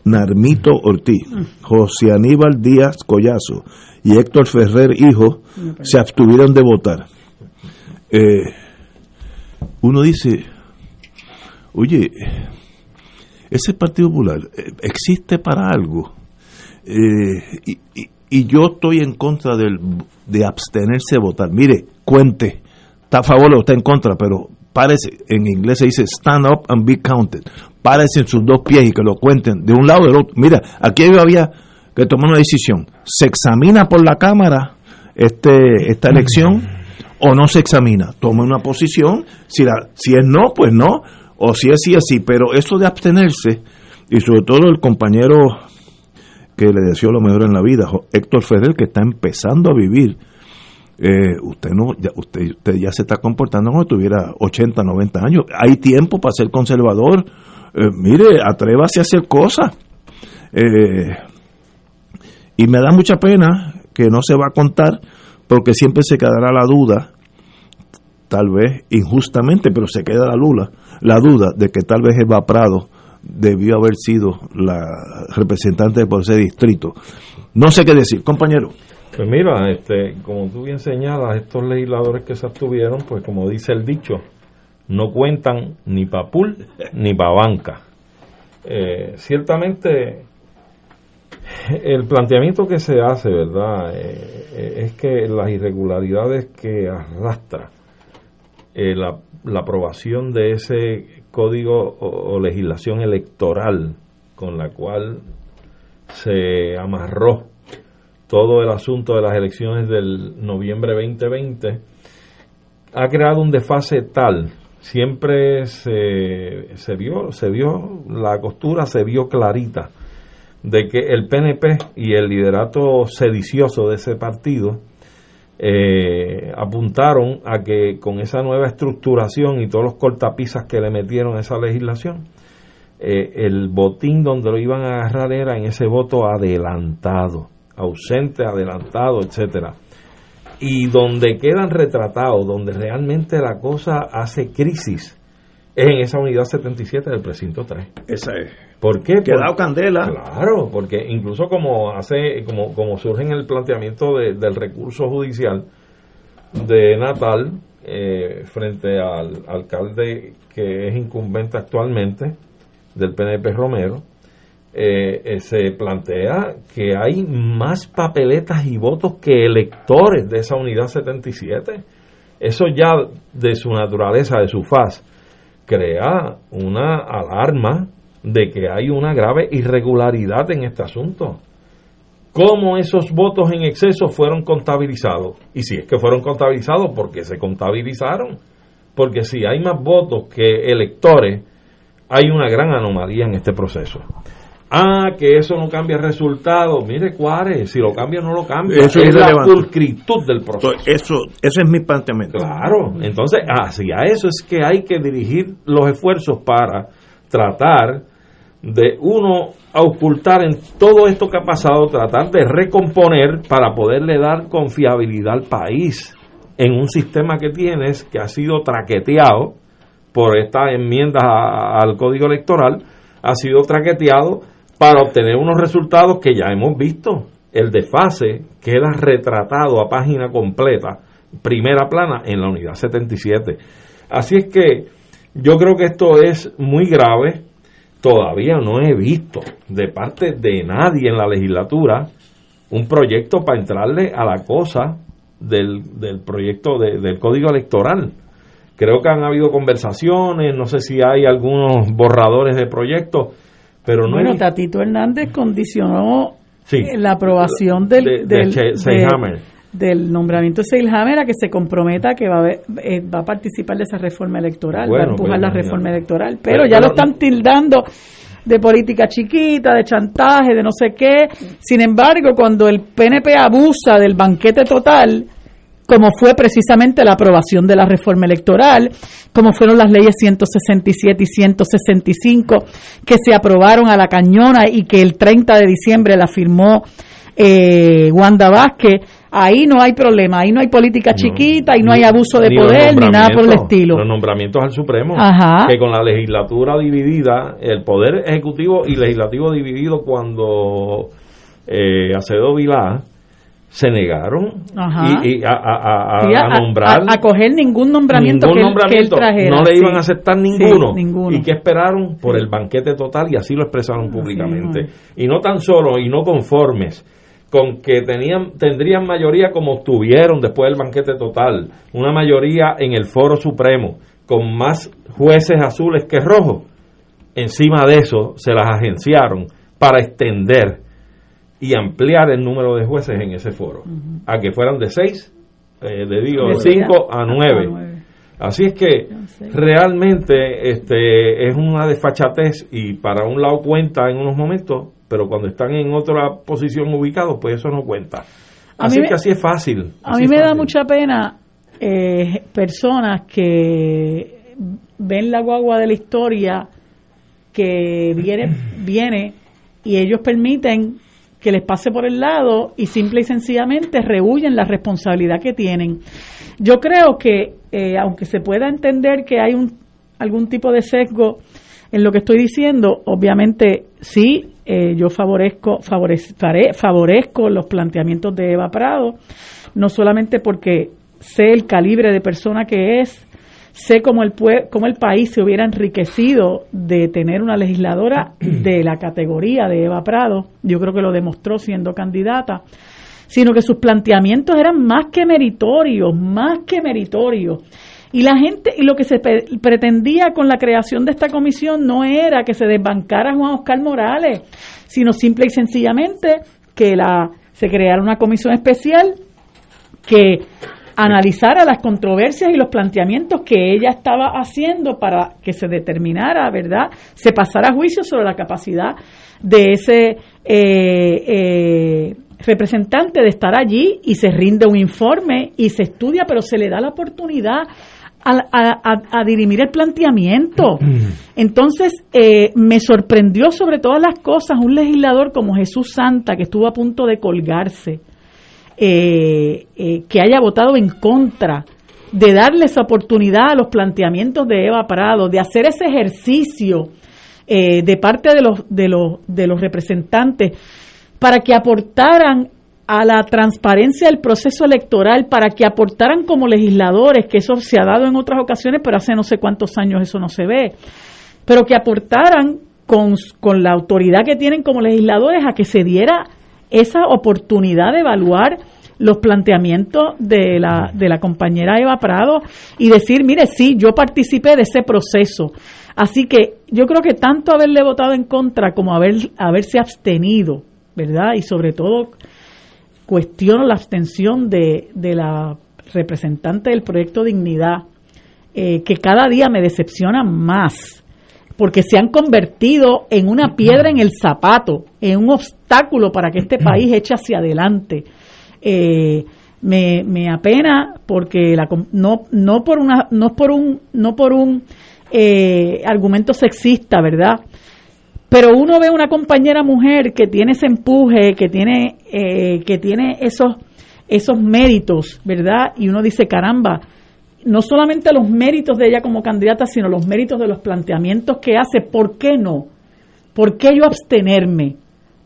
Narmito Ortiz, José Aníbal Díaz Collazo y Héctor Ferrer Hijo se abstuvieron de votar. Eh, uno dice, oye, ese Partido Popular eh, existe para algo. Eh, y, y- yo estoy en contra del, de abstenerse de votar. Mire, cuente, está a favor o está en contra, pero párese, en inglés se dice stand up and be counted. Párese en sus dos pies y que lo cuenten de un lado del otro. Mira, aquí había que tomar una decisión. ¿Se examina por la Cámara este, esta elección o no se examina? Tome una posición. Si, la, si es no, pues no. O si es sí, es sí. Pero eso de abstenerse, y sobre todo el compañero que le deseo lo mejor en la vida, Héctor Ferrer, que está empezando a vivir. Eh, usted no usted, usted ya se está comportando como si tuviera 80, 90 años. Hay tiempo para ser conservador. Eh, mire, atrévase a hacer cosas. Eh, y me da mucha pena que no se va a contar porque siempre se quedará la duda, tal vez injustamente, pero se queda la lula, la duda de que tal vez Eva Prado debió haber sido la representante por ese distrito. No sé qué decir, compañero. Pues mira, este, como tú bien señalas, estos legisladores que se abstuvieron, pues como dice el dicho, no cuentan ni para pool ni para banca. Eh, ciertamente, el planteamiento que se hace, ¿verdad?, Eh, eh, es que las irregularidades que arrastra la, la aprobación de ese código o, o legislación electoral con la cual se amarró todo el asunto de las elecciones del noviembre 2020 ha creado un desfase tal siempre se, se vio se vio la costura se vio clarita de que el PNP y el liderato sedicioso de ese partido eh, apuntaron a que con esa nueva estructuración y todos los cortapisas que le metieron a esa legislación, eh, el botín donde lo iban a agarrar era en ese voto adelantado, ausente, adelantado, etcétera. Y donde quedan retratados, donde realmente la cosa hace crisis, es en esa unidad 77 del precinto 3. Esa es. ¿Por qué? Quedado candela. Claro, porque incluso como hace, como, como surge en el planteamiento de- del recurso judicial de Natal eh, frente al alcalde que es incumbente actualmente del PNP Romero, eh, eh, se plantea que hay más papeletas y votos que electores de esa unidad 77. Eso ya de su naturaleza, de su faz, crea una alarma de que hay una grave irregularidad en este asunto. ¿Cómo esos votos en exceso fueron contabilizados? Y si es que fueron contabilizados, ¿por qué se contabilizaron? Porque si hay más votos que electores, hay una gran anomalía en este proceso. Ah, que eso no cambia el resultado. Mire, Cuárez, si lo cambia no lo cambia. Eso es es la pulcritud del proceso. Eso, eso es mi planteamiento. Claro, entonces hacia eso es que hay que dirigir los esfuerzos para tratar de uno ocultar en todo esto que ha pasado, tratar de recomponer para poderle dar confiabilidad al país en un sistema que tienes que ha sido traqueteado por esta enmienda a- al código electoral, ha sido traqueteado para obtener unos resultados que ya hemos visto. El desfase queda retratado a página completa, primera plana, en la unidad 77. Así es que yo creo que esto es muy grave. Todavía no he visto de parte de nadie en la legislatura un proyecto para entrarle a la cosa del, del proyecto de- del código electoral. Creo que han habido conversaciones, no sé si hay algunos borradores de proyectos, pero no he bueno, Tatito Hernández condicionó Sí. la aprobación del, De- de del- de- del nombramiento de Seilhammer a que se comprometa que va a, eh, va a participar de esa reforma electoral, va a empujar pues, la reforma electoral. Pero- Pero ya pero lo están tildando de política chiquita, de chantaje, de no sé qué. Sin embargo, cuando el PNP abusa del banquete total, como fue precisamente la aprobación de la reforma electoral, como fueron las leyes 167 y 165 que se aprobaron a la cañona y que el 30 de diciembre la firmó eh, Wanda Vázquez, ahí no hay problema, ahí no hay política chiquita, y no hay abuso de Ni poder, ni nada por el estilo. Los nombramientos al Supremo, Ajá. que con la legislatura dividida, el poder ejecutivo y legislativo dividido cuando eh, Acevedo Vilá se negaron y, y a, a- a- Sí, a nombrar a- coger ningún nombramiento, ningún que, él- que él nombramiento, trajera. no le iban a aceptar Sí, ninguno. ninguno. y que esperaron por el banquete total y así lo expresaron públicamente. y no tan solo y no conformes con que tenían tendrían mayoría como obtuvieron después del banquete total una mayoría en el foro supremo con más jueces azules que rojos. Encima de eso se las agenciaron para extender y ampliar el número de jueces en ese foro a que fueran de seis eh, de digo de a- nueve. Así es que realmente este es una desfachatez y para un lado cuenta en unos momentos, pero cuando están en otra posición ubicados, pues eso no cuenta. Así me- que así es fácil. A mí me da mucha pena eh, personas que ven la guagua de la historia que viene, viene y ellos permiten que les pase por el lado y simple y sencillamente rehuyen la responsabilidad que tienen. Yo creo que, eh, aunque se pueda entender que hay un, algún tipo de sesgo en lo que estoy diciendo, obviamente sí, eh, yo favorezco, favorezco los planteamientos de Eva Prado, no solamente porque sé el calibre de persona que es, sé cómo el, cómo el país se hubiera enriquecido de tener una legisladora de la categoría de Eva Prado, yo creo que lo demostró siendo candidata, sino que sus planteamientos eran más que meritorios, más que meritorios. Y la gente, y lo que se pretendía con la creación de esta comisión no era que se desbancara Juan Oscar Morales, sino simple y sencillamente que la, se creara una comisión especial que analizara las controversias y los planteamientos que ella estaba haciendo para que se determinara, ¿verdad? Se pasara a juicio sobre la capacidad de ese eh, eh, representante de estar allí y se rinde un informe y se estudia, pero se le da la oportunidad a, a- dirimir el planteamiento. Entonces, eh, me sorprendió sobre todas las cosas un legislador como Jesús Santa, que estuvo a punto de colgarse, eh, eh, que haya votado en contra de darle esa oportunidad a los planteamientos de Eva Prado, de hacer ese ejercicio eh, de parte de los, de, los, de los representantes para que aportaran a la transparencia del proceso electoral, para que aportaran como legisladores, que eso se ha dado en otras ocasiones, pero hace no sé cuántos años eso no se ve, pero que aportaran con, con la autoridad que tienen como legisladores a que se diera esa oportunidad de evaluar los planteamientos de la, de la compañera Eva Prado y decir, mire, sí, yo participé de ese proceso. Así que yo creo que tanto haberle votado en contra como haber, haberse abstenido, ¿verdad? Y sobre todo cuestiono la abstención de, de la representante del proyecto Dignidad, eh, que cada día me decepciona más, porque se han convertido en una piedra en el zapato, en un obstáculo para que este país eche hacia adelante. Eh, me, me apena porque la, no, no por una no por un no por un eh, argumento sexista verdad pero uno ve una compañera mujer que tiene ese empuje, que tiene, eh, que tiene esos, esos méritos, ¿verdad? Y uno dice, caramba, no solamente los méritos de ella como candidata, sino los méritos de los planteamientos que hace, ¿por qué no? ¿Por qué yo abstenerme?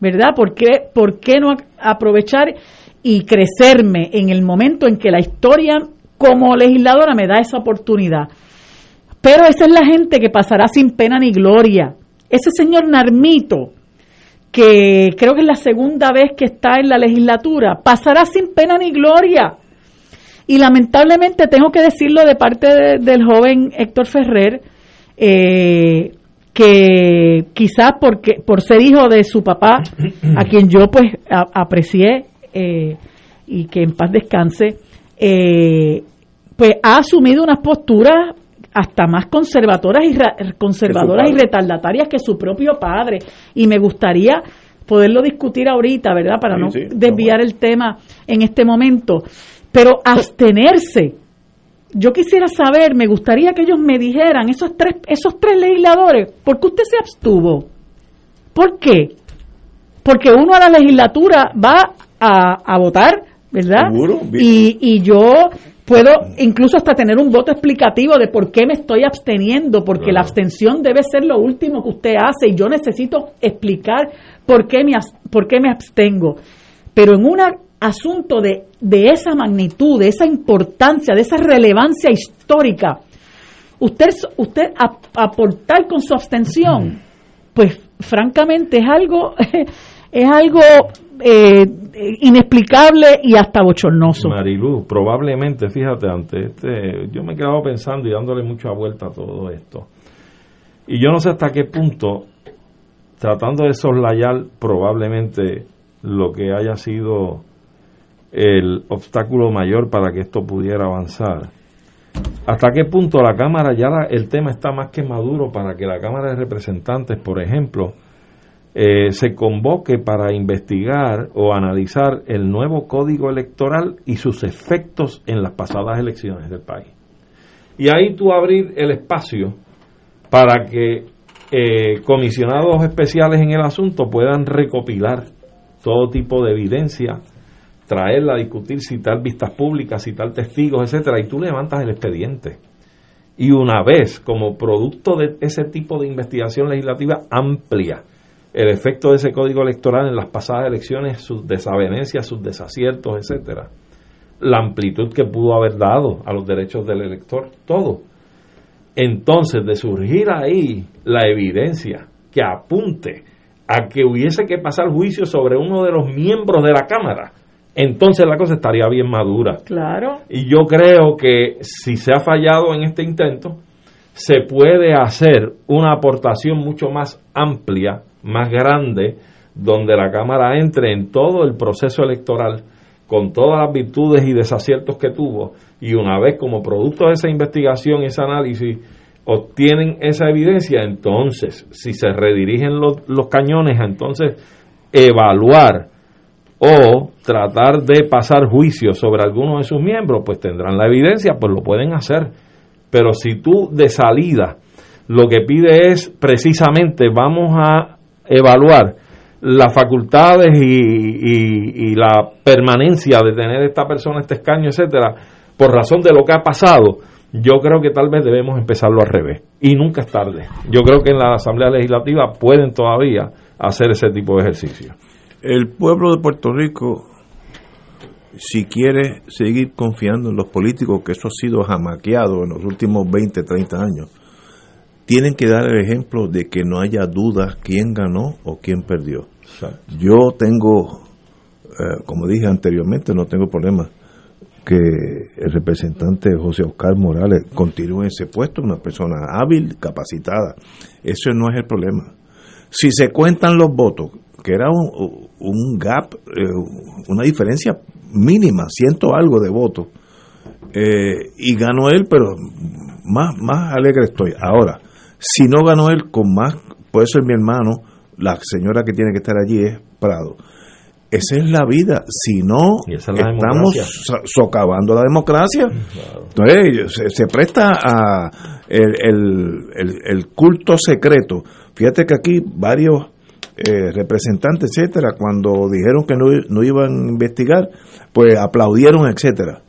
¿Verdad? ¿Por qué, por qué no aprovechar y crecerme en el momento en que la historia como legisladora me da esa oportunidad? Pero esa es la gente que pasará sin pena ni gloria. Ese señor Narmito, que creo que es la segunda vez que está en la legislatura, pasará sin pena ni gloria. Y lamentablemente tengo que decirlo de parte de- del joven Héctor Ferrer, eh, que quizás porque por ser hijo de su papá, a quien yo pues a- aprecié eh, y que en paz descanse, eh, pues ha asumido unas posturas hasta más conservadoras y ra- conservadoras y retardatarias que su propio padre. Y me gustaría poderlo discutir ahorita, ¿verdad? Para Sí, no sí, desviar el tema en este momento, pero abstenerse. Yo quisiera saber, me gustaría que ellos me dijeran esos tres esos tres legisladores, ¿por qué usted se abstuvo? ¿Por qué? Porque uno a la legislatura va a, a votar, ¿verdad? Seguro. Y, y yo puedo incluso hasta tener un voto explicativo de por qué me estoy absteniendo, porque la abstención debe ser lo último que usted hace y yo necesito explicar por qué me, por qué me abstengo. Pero en un asunto de, de esa magnitud, de esa importancia, de esa relevancia histórica, usted, usted ap- aportar con su abstención, pues francamente es algo, es algo eh, inexplicable y hasta bochornoso. Marilu, probablemente, fíjate, ante este, yo me he quedado pensando y dándole mucha vuelta a todo esto. Y yo no sé hasta qué punto, tratando de soslayar probablemente lo que haya sido el obstáculo mayor para que esto pudiera avanzar. ¿Hasta qué punto la Cámara ya el tema está más que maduro para que la Cámara de Representantes, por ejemplo, eh, se convoque para investigar o analizar el nuevo código electoral y sus efectos en las pasadas elecciones del país? Y ahí tú abrir el espacio para que eh, comisionados especiales en el asunto puedan recopilar todo tipo de evidencia, traerla discutir, citar vistas públicas, citar testigos, etcétera, y tú levantas el expediente. Y una vez, como producto de ese tipo de investigación legislativa amplia, el efecto de ese código electoral en las pasadas elecciones, sus desavenencias, sus desaciertos, etcétera, la amplitud que pudo haber dado a los derechos del elector, todo. Entonces, de surgir ahí la evidencia que apunte a que hubiese que pasar juicio sobre uno de los miembros de la Cámara, entonces la cosa estaría bien madura. Claro. Y yo creo que si se ha fallado en este intento, se puede hacer una aportación mucho más amplia, más grande, donde la Cámara entre en todo el proceso electoral con todas las virtudes y desaciertos que tuvo, y una vez como producto de esa investigación y ese análisis obtienen esa evidencia, entonces, si se redirigen los, los cañones entonces evaluar o tratar de pasar juicio sobre alguno de sus miembros, pues tendrán la evidencia, pues lo pueden hacer. Pero si tú de salida lo que pide es precisamente vamos a evaluar las facultades y, y- y la permanencia de tener esta persona este escaño, etcétera, por razón de lo que ha pasado, yo creo que tal vez debemos empezarlo al revés. Y nunca es tarde. Yo creo que en la Asamblea Legislativa pueden todavía hacer ese tipo de ejercicio. El pueblo de Puerto Rico, si quiere seguir confiando en los políticos, que eso ha sido jamaqueado en los últimos 20, 30 años, tienen que dar el ejemplo de que no haya dudas quién ganó o quién perdió. Yo tengo, eh, como dije anteriormente, no tengo problema que el representante José Oscar Morales continúe en ese puesto, una persona hábil, capacitada. Eso no es el problema. Si se cuentan los votos, que era un, un gap, eh, una diferencia mínima, ciento algo de votos, eh, y ganó él, pero más, más alegre estoy. Ahora, si no ganó él, con más, puede ser mi hermano, la señora que tiene que estar allí es Prado. Esa es la vida. Si no, es estamos democracia. socavando la democracia. Entonces, se, se presta a el, el- el- el culto secreto. Fíjate que aquí varios eh, representantes, etcétera, cuando dijeron que no, no iban a investigar, pues aplaudieron, etcétera.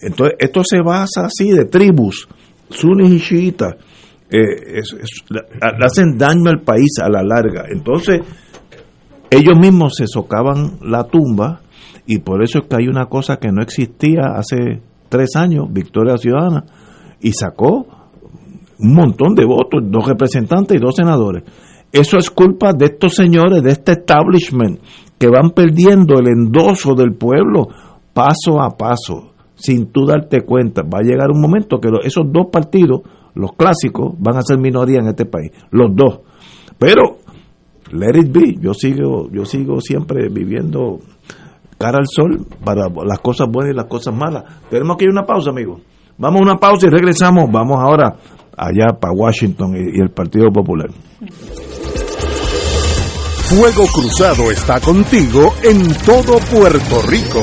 Entonces, esto se basa así de tribus, sunis y chiitas. Eh, le hacen daño al país a la larga. Entonces, ellos mismos se socavan la tumba y por eso es que hay una cosa que no existía hace tres años, Victoria Ciudadana, y sacó un montón de votos, dos representantes y dos senadores. Eso es culpa de estos señores, de este establishment, que van perdiendo el endoso del pueblo paso a paso, sin tú darte cuenta. Va a llegar un momento que esos dos partidos, los clásicos, van a ser minoría en este país, los dos. Pero let it be. Yo sigo, yo sigo siempre viviendo cara al sol para las cosas buenas y las cosas malas. Tenemos que ir a una pausa, amigos. Vamos a una pausa y regresamos. Vamos ahora allá para Washington y, y el Partido Popular. Fuego Cruzado está contigo en todo Puerto Rico.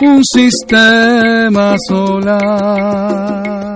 un sistema solar.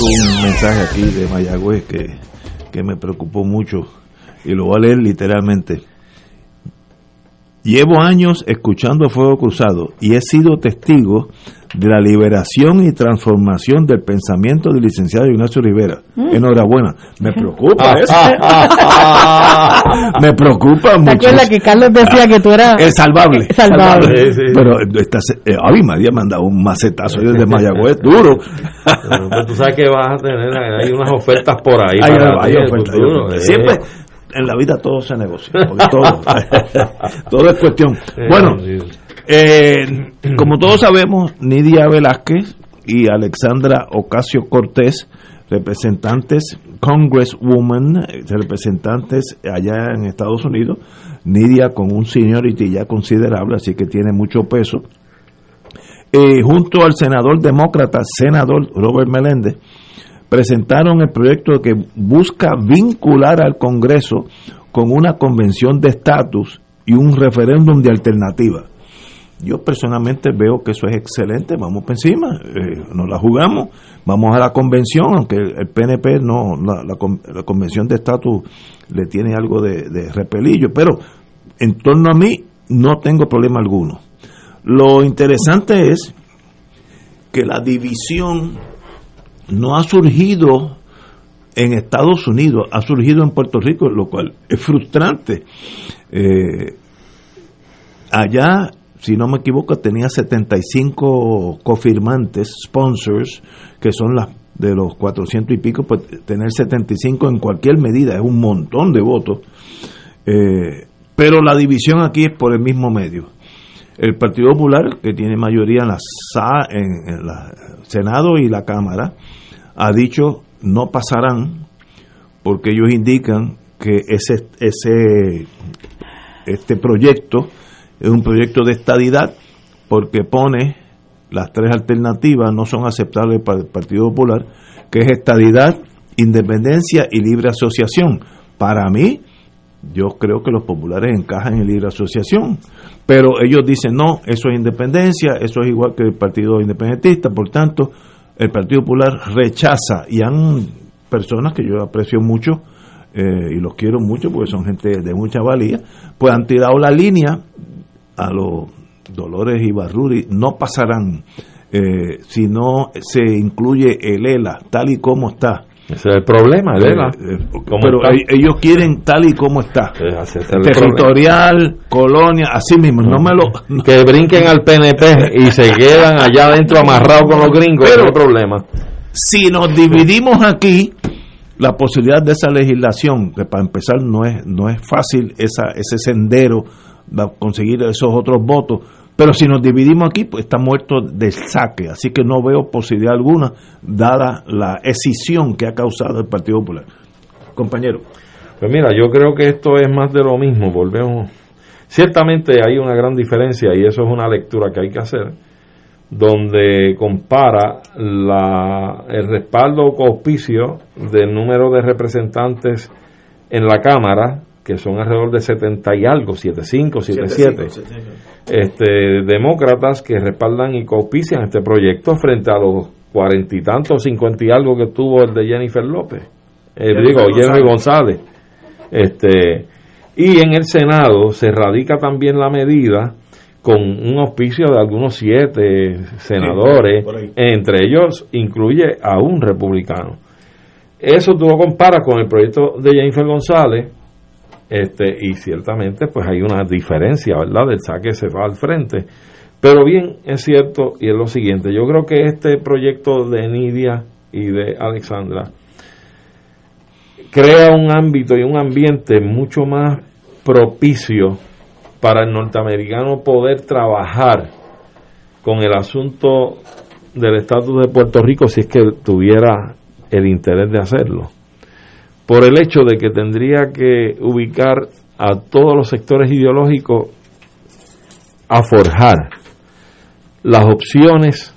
Un mensaje aquí de Mayagüez que, que me preocupó mucho y lo voy a leer literalmente. Llevo años escuchando Fuego Cruzado y he sido testigo de la liberación y transformación del pensamiento del licenciado Ignacio Rivera. Mm. Enhorabuena. Me preocupa eso. Me preocupa ¿Te mucho. acuerdas que Carlos decía que tú eras Es salvable. salvable? Sí, sí. Pero esta, eh, Avi me había mandado un macetazo desde Mayagüez duro. Pero tú sabes que vas a tener, hay unas ofertas por ahí. Hay, para hay hay ofertas. eh. Siempre en la vida todo se negocia. porque todo, todo es cuestión. Bueno, eh, como todos sabemos, Nidia Velázquez y Alexandra Ocasio Cortés, representantes, Congresswoman, representantes allá en Estados Unidos, Nidia con un seniority ya considerable, así que tiene mucho peso, eh, junto al senador demócrata, senador Robert Meléndez, presentaron el proyecto que busca vincular al Congreso con una convención de estatus y un referéndum de alternativa. Yo personalmente veo que eso es excelente, vamos por encima, eh, nos la jugamos, vamos a la convención, aunque el PNP no, la, la con- la convención de estatus le tiene algo de, de repelillo, pero en torno a mí no tengo problema alguno. Lo interesante es que la división no ha surgido en Estados Unidos, ha surgido en Puerto Rico, lo cual es frustrante. Eh, allá, si no me equivoco, tenía 75 cofirmantes, sponsors, que son las de los 400 y pico, pues tener 75 en cualquier medida es un montón de votos. Eh, pero la división aquí es por el mismo medio. El Partido Popular, que tiene mayoría en la, SA en, en la Senado y la Cámara, ha dicho no pasarán porque ellos indican que ese, ese este proyecto es un proyecto de estadidad porque pone las tres alternativas no son aceptables para el Partido Popular, que es estadidad, independencia y libre asociación. Para mí, yo creo que los populares encajan en libre asociación, pero ellos dicen no, eso es independencia, eso es igual que el Partido Independentista, por tanto, el Partido Popular rechaza y han personas que yo aprecio mucho eh, y los quiero mucho porque son gente de mucha valía, pues han tirado la línea a los Dolores y Barruri, no pasarán eh, si no se incluye el ELA tal y como está. Ese es el problema, ELA. Eh, pero ellos quieren tal y como está. Territorial, colonia, así mismo. No me lo. Que brinquen al PNP y se quedan allá adentro amarrados con los gringos. Pero, es el problema. Si nos dividimos aquí, la posibilidad de esa legislación, que para empezar no es, no es fácil esa, ese sendero, conseguir esos otros votos, pero si nos dividimos aquí, pues está muerto de saque, así que no veo posibilidad alguna, dada la escisión que ha causado el Partido Popular. Compañero. Pues mira, yo creo que esto es más de lo mismo, volvemos. Ciertamente hay una gran diferencia y eso es una lectura que hay que hacer donde compara la, el respaldo o auspicio del número de representantes en la Cámara, que son alrededor de 70 y algo, 75, 77, este, demócratas que respaldan y auspician este proyecto frente a los cuarenta y tantos, cincuenta y algo que tuvo el de Jennifer López, eh, digo, Jennifer González. Este, y en el Senado se radica también la medida con un auspicio de algunos siete senadores, entre ellos incluye a un republicano. Eso tú lo comparas con el proyecto de Jennifer González, este, y ciertamente pues hay una diferencia, ¿verdad? Del saque se va al frente. Pero bien, es cierto, y es lo siguiente, yo creo que este proyecto de Nidia y de Alexandra crea un ámbito y un ambiente mucho más propicio para el norteamericano poder trabajar con el asunto del estatus de Puerto Rico si es que tuviera el interés de hacerlo. Por el hecho de que tendría que ubicar a todos los sectores ideológicos a forjar las opciones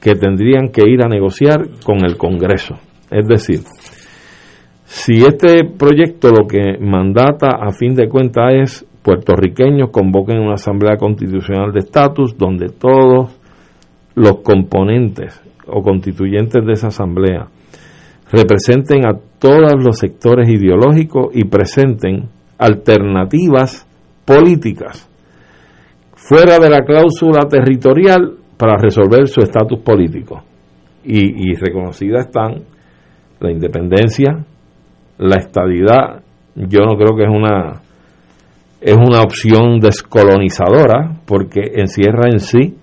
que tendrían que ir a negociar con el Congreso. Es decir, si este proyecto lo que mandata a fin de cuentas es puertorriqueños convoquen una asamblea constitucional de estatus donde todos los componentes o constituyentes de esa asamblea representen a todos los sectores ideológicos y presenten alternativas políticas fuera de la cláusula territorial para resolver su estatus político. Y, y reconocidas están la independencia, la estadidad, yo no creo que es una es una opción descolonizadora porque encierra en sí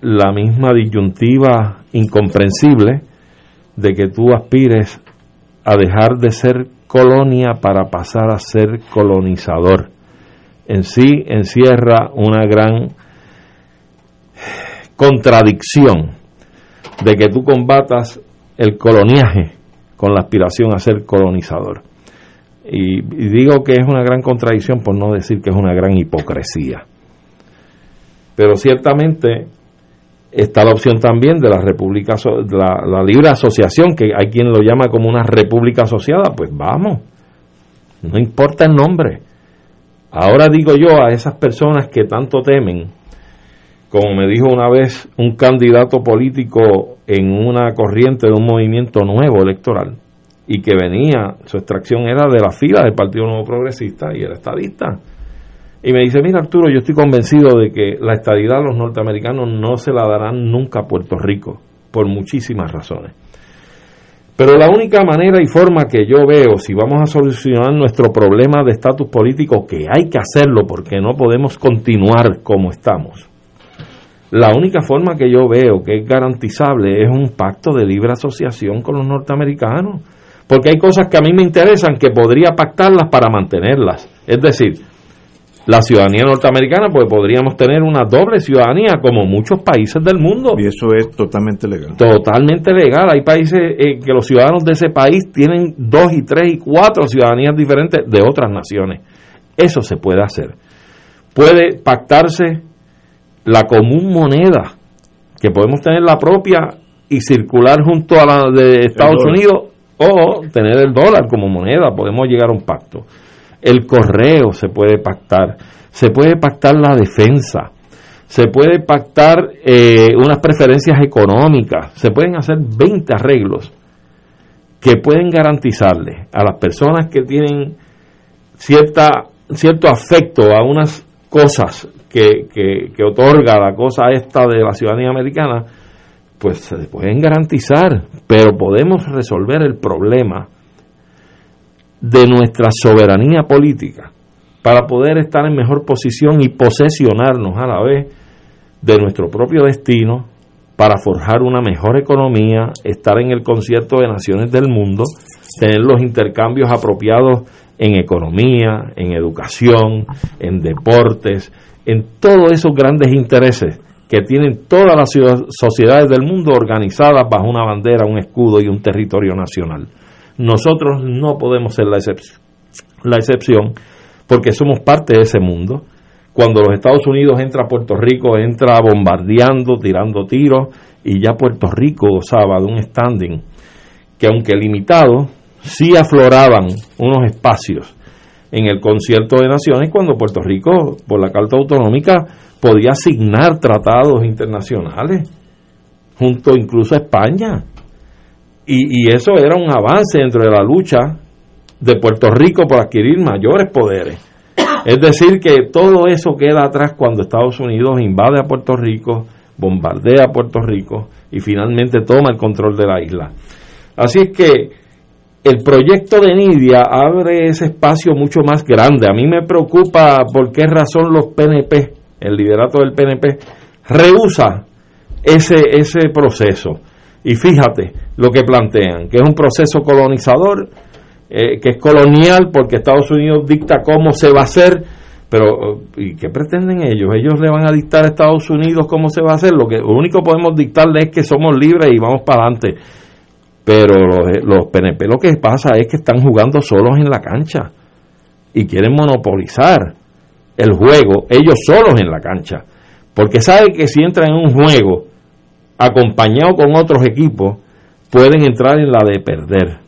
la misma disyuntiva incomprensible de que tú aspires a dejar de ser colonia para pasar a ser colonizador. En sí encierra una gran contradicción de que tú combatas el coloniaje con la aspiración a ser colonizador. Y, digo que es una gran contradicción por no decir que es una gran hipocresía. Pero ciertamente está la opción también de la república, la, la libre asociación, que hay quien lo llama como una república asociada, pues vamos, no importa el nombre. Ahora digo yo a esas personas que tanto temen, como me dijo una vez un candidato político en una corriente de un movimiento nuevo electoral, y que venía, su extracción era de la fila del Partido Nuevo Progresista y era estadista. Y me dice, mira Arturo, yo estoy convencido de que la estadidad a los norteamericanos no se la darán nunca a Puerto Rico, por muchísimas razones. Pero la única manera y forma que yo veo, si vamos a solucionar nuestro problema de estatus político, que hay que hacerlo porque no podemos continuar como estamos, la única forma que yo veo que es garantizable es un pacto de libre asociación con los norteamericanos porque hay cosas que a mí me interesan que podría pactarlas para mantenerlas. Es decir, la ciudadanía norteamericana, pues podríamos tener una doble ciudadanía como muchos países del mundo. Y eso es totalmente legal. Totalmente legal. Hay países eh, que los ciudadanos de ese país tienen dos y tres y cuatro ciudadanías diferentes de otras naciones. Eso se puede hacer. puede pactarse la común moneda, que podemos tener la propia y circular junto a la de Estados Unidos o tener el dólar como moneda, podemos llegar a un pacto. El correo se puede pactar, se puede pactar la defensa, se puede pactar eh, unas preferencias económicas, se pueden hacer 20 arreglos que pueden garantizarle a las personas que tienen cierta, cierto afecto a unas cosas que, que, otorga la cosa esta de la ciudadanía americana, pues se pueden garantizar, pero podemos resolver el problema de nuestra soberanía política para poder estar en mejor posición y posesionarnos a la vez de nuestro propio destino para forjar una mejor economía, estar en el concierto de naciones del mundo, tener los intercambios apropiados en economía, en educación, en deportes, en todos esos grandes intereses que tienen todas las sociedades del mundo organizadas bajo una bandera, un escudo y un territorio nacional. Nosotros no podemos ser la, la excepción porque somos parte de ese mundo. Cuando los Estados Unidos entra a Puerto Rico, entra bombardeando, tirando tiros, y ya Puerto Rico gozaba de un standing que aunque limitado, sí afloraban unos espacios en el concierto de naciones cuando Puerto Rico, por la Carta Autonómica, podía asignar tratados internacionales, junto incluso a España. Y, y, eso era un avance dentro de la lucha de Puerto Rico por adquirir mayores poderes. Es decir, que todo eso queda atrás cuando Estados Unidos invade a Puerto Rico, bombardea a Puerto Rico y finalmente toma el control de la isla. Así es que el proyecto de Nidia abre ese espacio mucho más grande. A mí me preocupa por qué razón los PNP, el liderato del PNP, rehúsa ese, ese proceso. Y fíjate lo que plantean, que es un proceso colonizador, eh, que es colonial porque Estados Unidos dicta cómo se va a hacer, pero ¿y qué pretenden ellos? Ellos le van a dictar a Estados Unidos cómo se va a hacer. Lo que lo único que podemos dictarle es que somos libres y vamos para adelante pero los, los PNP lo que pasa es que están jugando solos en la cancha y quieren monopolizar el juego ellos solos en la cancha. Porque saben que si entran en un juego acompañado con otros equipos, pueden entrar en la de perder.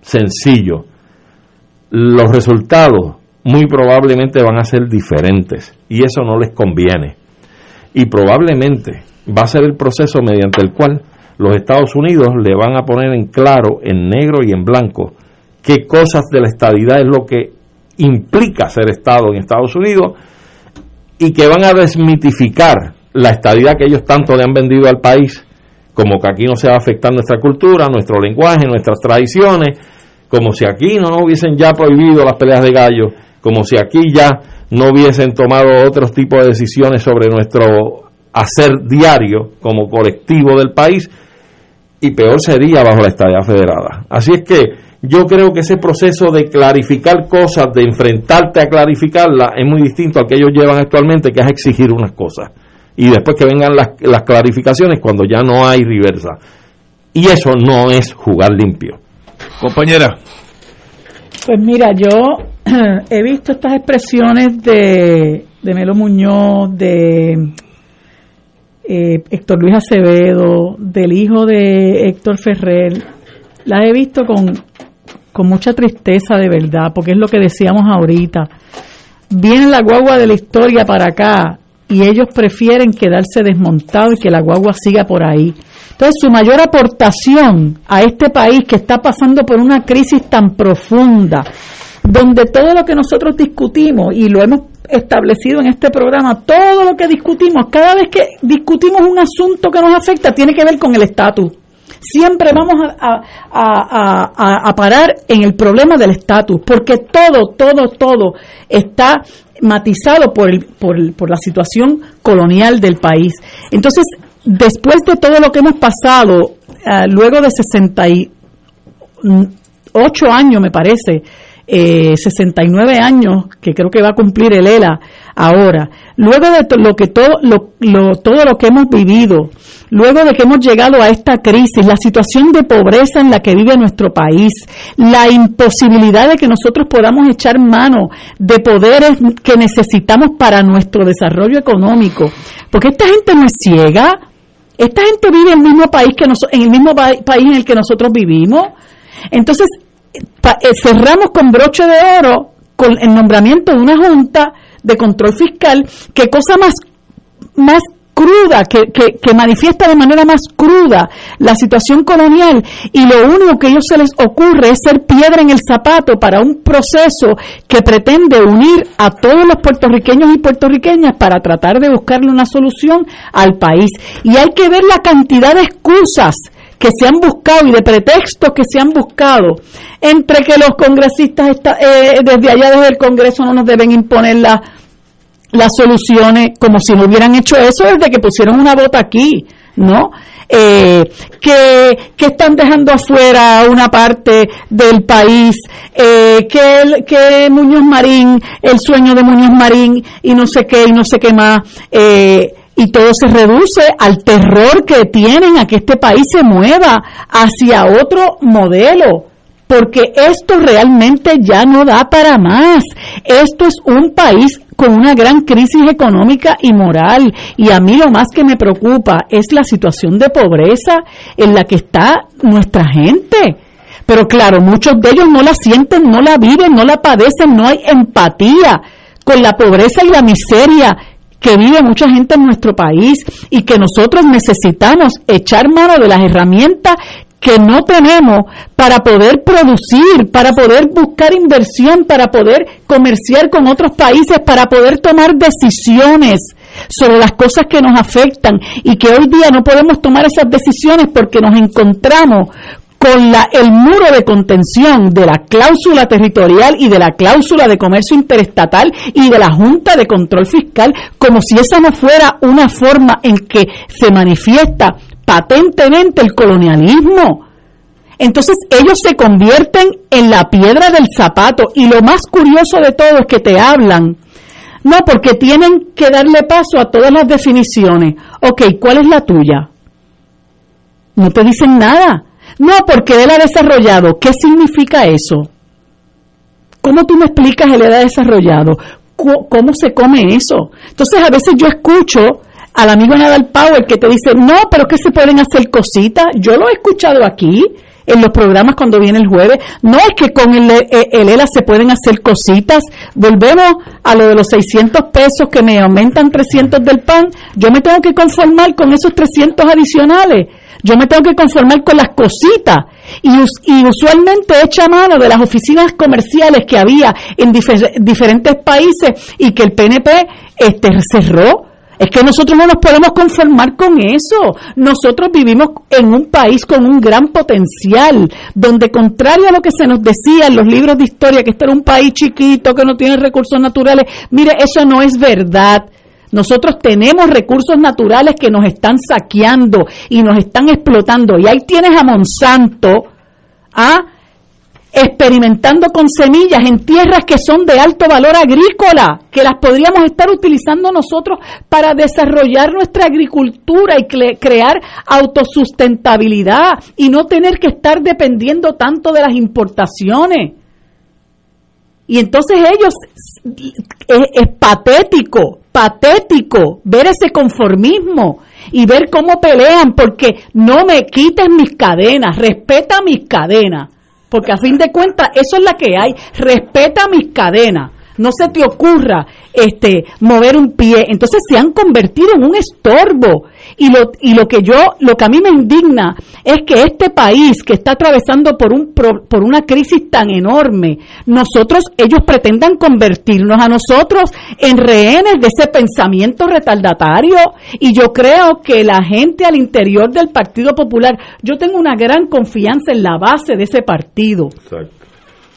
Sencillo. Los resultados muy probablemente van a ser diferentes y eso no les conviene. Y probablemente va a ser el proceso mediante el cual los Estados Unidos le van a poner en claro, en negro y en blanco, qué cosas de la estadidad es lo que implica ser Estado en Estados Unidos y que van a desmitificar la estadidad que ellos tanto le han vendido al país, como que aquí no se va a afectar nuestra cultura, nuestro lenguaje, nuestras tradiciones, como si aquí no nos hubiesen ya prohibido las peleas de gallo, como si aquí ya no hubiesen tomado otros tipos de decisiones sobre nuestro hacer diario como colectivo del país, y peor sería bajo la estadía federada. Así es que yo creo que ese proceso de clarificar cosas, de enfrentarte a clarificarlas, es muy distinto al que ellos llevan actualmente, que es exigir unas cosas. Y después que vengan las, las clarificaciones cuando ya no hay reversa. Y eso no es jugar limpio. Compañera. Pues mira, yo he visto estas expresiones de, de Melo Muñoz, de eh, Héctor Luis Acevedo, del hijo de Héctor Ferrer, las he visto con, con mucha tristeza de verdad, porque es lo que decíamos ahorita. Viene la guagua de la historia para acá y ellos prefieren quedarse desmontados y que la guagua siga por ahí. Entonces, su mayor aportación a este país que está pasando por una crisis tan profunda, donde todo lo que nosotros discutimos y lo hemos establecido en este programa, todo lo que discutimos, cada vez que discutimos un asunto que nos afecta, tiene que ver con el estatus. Siempre vamos a, a, parar en el problema del estatus, porque todo, todo, todo está matizado por, el, por, por la situación colonial del país. Entonces, después de todo lo que hemos pasado, eh, luego de 68 años, me parece, eh, 69 años, que creo que va a cumplir el ELA ahora, luego de lo que todo lo, todo lo que hemos vivido, luego de que hemos llegado a esta crisis, la situación de pobreza en la que vive nuestro país, la imposibilidad de que nosotros podamos echar mano de poderes que necesitamos para nuestro desarrollo económico, porque esta gente no es ciega, esta gente vive en el mismo país que noso- en el mismo pa- país en el que nosotros vivimos. Entonces, cerramos con broche de oro con el nombramiento de una junta de control fiscal, que cosa más, más cruda, que, que, que manifiesta de manera más cruda la situación colonial y lo único que a ellos se les ocurre es ser piedra en el zapato para un proceso que pretende unir a todos los puertorriqueños y puertorriqueñas para tratar de buscarle una solución al país. Y hay que ver la cantidad de excusas que se han buscado y de pretextos que se han buscado entre que los congresistas está- eh, desde allá desde el Congreso no nos deben imponer la- las soluciones como si no hubieran hecho eso desde que pusieron una bota aquí, ¿no? Eh, que, que están dejando afuera una parte del país, eh, que, el- que Muñoz Marín, el sueño de Muñoz Marín y no sé qué y no sé qué más, eh, y todo se reduce al terror que tienen a que este país se mueva hacia otro modelo porque esto realmente ya no da para más. Esto es un país con una gran crisis económica y moral y a mí lo más que me preocupa es la situación de pobreza en la que está nuestra gente. Pero claro, muchos de ellos no la sienten, no la viven, no la padecen, no hay empatía con la pobreza y la miseria que vive mucha gente en nuestro país y que nosotros necesitamos echar mano de las herramientas que no tenemos para poder producir, para poder buscar inversión, para poder comerciar con otros países, para poder tomar decisiones sobre las cosas que nos afectan. Y que hoy día no podemos tomar esas decisiones porque nos encontramos con la, el muro de contención de la cláusula territorial y de la cláusula de comercio interestatal y de la Junta de Control Fiscal, como si esa no fuera una forma en que se manifiesta patentemente el colonialismo. Entonces ellos se convierten en la piedra del zapato y lo más curioso de todo es que te hablan, no porque tienen que darle paso a todas las definiciones. Ok, ¿cuál es la tuya? No te dicen nada. No, porque él ha desarrollado. ¿Qué significa eso? ¿Cómo tú me explicas el edad desarrollado? Cu- ¿Cómo se come eso? Entonces a veces yo escucho al amigo Nadal Power que te dice, no, pero que se pueden hacer cositas. Yo lo he escuchado aquí en los programas cuando viene el jueves. No es que con el, eh, el ELA se pueden hacer cositas. Volvemos a lo de los 600 pesos que me aumentan 300 del pan. Yo me tengo que conformar con esos 300 adicionales. Yo me tengo que conformar con las cositas. Y, y usualmente echa mano de las oficinas comerciales que había en difer- diferentes países y que el PNP este, cerró. Es que nosotros no nos podemos conformar con eso. Nosotros vivimos en un país con un gran potencial, donde contrario a lo que se nos decía en los libros de historia, que este era un país chiquito, que no tiene recursos naturales, mire, eso no es verdad. Nosotros tenemos recursos naturales que nos están saqueando y nos están explotando. Y ahí tienes a Monsanto, ¿ah? Experimentando con semillas en tierras que son de alto valor agrícola, que las podríamos estar utilizando nosotros para desarrollar nuestra agricultura y crear autosustentabilidad y no tener que estar dependiendo tanto de las importaciones. Y entonces ellos, es, es patético, patético ver ese conformismo y ver cómo pelean porque no me quites mis cadenas, respeta mis cadenas, porque a fin de cuentas eso es la que hay, respeta mis cadenas. No se te ocurra este mover un pie. Entonces se han convertido en un estorbo. Y lo, y lo que yo, lo que a mí me indigna es que este país que está atravesando por un por una crisis tan enorme, nosotros, ellos pretendan convertirnos a nosotros en rehenes de ese pensamiento retardatario. Y yo creo que la gente al interior del Partido Popular, yo tengo una gran confianza en la base de ese partido.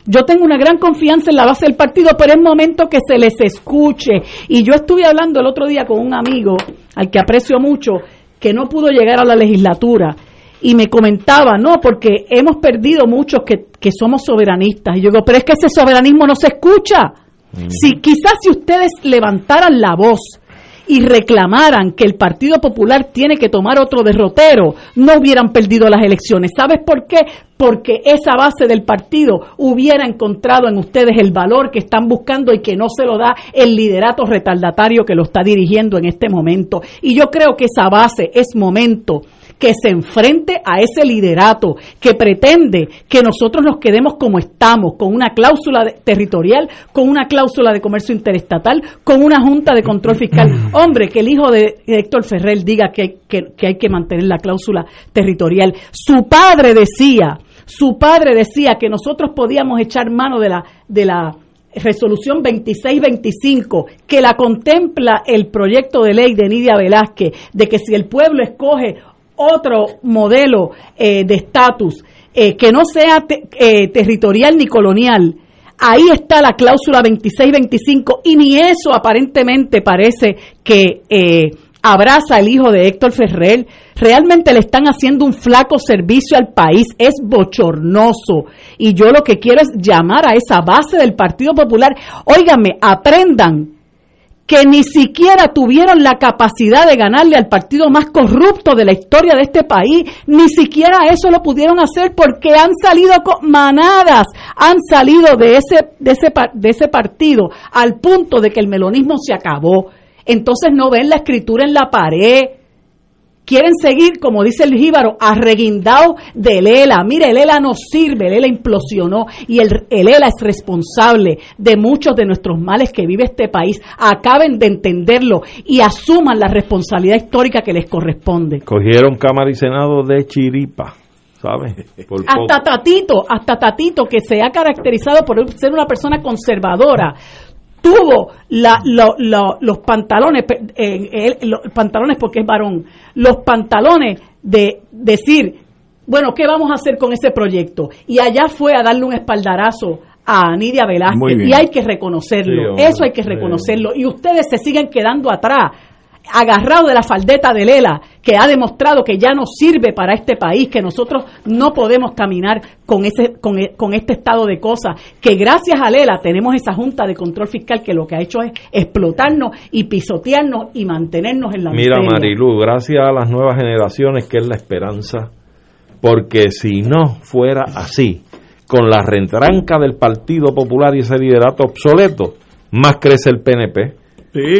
Yo tengo una gran confianza en la base del partido, pero es momento que se les escuche. Y yo estuve hablando el otro día con un amigo, al que aprecio mucho, que no pudo llegar a la legislatura. y me comentaba, no, porque hemos perdido muchos que, que somos soberanistas. Y yo digo, pero es que ese soberanismo no se escucha. Si quizás si ustedes levantaran la voz y reclamaran que el Partido Popular tiene que tomar otro derrotero, no hubieran perdido las elecciones. ¿Sabes por qué? Porque esa base del partido hubiera encontrado en ustedes el valor que están buscando y que no se lo da el liderato retardatario que lo está dirigiendo en este momento. Y yo creo que esa base es momento que se enfrente a ese liderato que pretende que nosotros nos quedemos como estamos, con una cláusula de- territorial, con una cláusula de comercio interestatal, con una junta de control fiscal. Hombre, que el hijo de Héctor Ferrer diga que, hay- que- que hay que mantener la cláusula territorial. Su padre decía, su padre decía que nosotros podíamos echar mano de la, de la resolución 2625 que la contempla el proyecto de ley de Nidia Velázquez de que si el pueblo escoge otro modelo eh, de estatus eh, que no sea te- eh, territorial ni colonial ahí está la cláusula 2625 y ni eso aparentemente parece que eh, abraza el hijo de Héctor Ferrer. Realmente le están haciendo un flaco servicio al país, es bochornoso. Y yo lo que quiero es llamar a esa base del Partido Popular, óigame, aprendan que ni siquiera tuvieron la capacidad de ganarle al partido más corrupto de la historia de este país, ni siquiera eso lo pudieron hacer porque han salido con manadas, han salido de ese de ese de ese partido al punto de que el melonismo se acabó. Entonces no ven la escritura en la pared. Quieren seguir, como dice el jíbaro, arreguindado de Lela. Mire, el ELA no sirve, el ELA implosionó y el, el ELA es responsable de muchos de nuestros males que vive este país. Acaben de entenderlo y asuman la responsabilidad histórica que les corresponde. Cogieron Cámara y Senado de chiripa, ¿sabes? Hasta Tatito, hasta Tatito, que se ha caracterizado por ser una persona conservadora, tuvo la, lo- lo- los pantalones, eh, los pantalones porque es varón, los pantalones de decir, bueno, ¿qué vamos a hacer con ese proyecto? Y allá fue a darle un espaldarazo a Nidia Muy Velázquez y hay que reconocerlo, Sí, hombre, eso hay que sí. reconocerlo y ustedes se siguen quedando atrás agarrado de la faldeta de Lela, que ha demostrado que ya no sirve para este país, que nosotros no podemos caminar con ese con, e- con este estado de cosas, que gracias a Lela tenemos esa Junta de Control Fiscal que lo que ha hecho es explotarnos y pisotearnos y mantenernos en la Mira, miseria. Marilu, gracias a las nuevas generaciones que es la esperanza, porque si no fuera así, con la rentranca del Partido Popular y ese liderato obsoleto, más crece el PNP.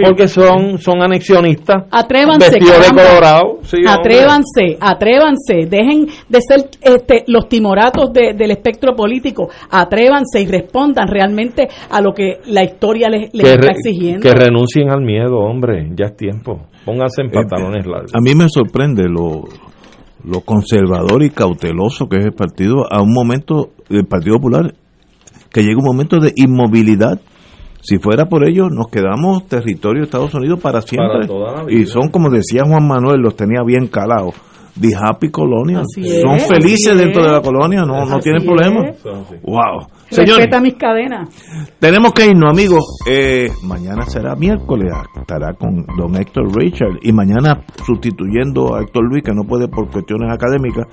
Porque son, son anexionistas. Atrévanse, vestidos de caramba. colorado. Sí, hombre. atrévanse, atrévanse, dejen de ser este, los timoratos de- del espectro político, atrévanse y respondan realmente a lo que la historia les, está re- exigiendo. que renuncien al miedo, hombre, ya es tiempo. Pónganse en pantalones largos. A mí me sorprende lo, lo conservador y cauteloso que es el partido a un momento, el Partido Popular, que llega un momento de inmovilidad. Si fuera por ello, nos quedamos territorio de Estados Unidos para siempre. Para toda la vida. y son, como decía Juan Manuel, los tenía bien calados. The Happy Colonia. Así son es, felices dentro es. de la colonia, no, no tienen es. problema. Wow. Señores, Respeta mis cadenas. tenemos que irnos, amigos. Eh, mañana será miércoles. Estará con don Héctor Richard. Y mañana, sustituyendo a Héctor Luis, que no puede por cuestiones académicas,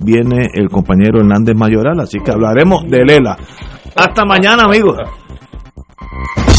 viene el compañero Hernández Mayoral. Así que hablaremos de Lela. Hasta mañana, amigos. Thank you.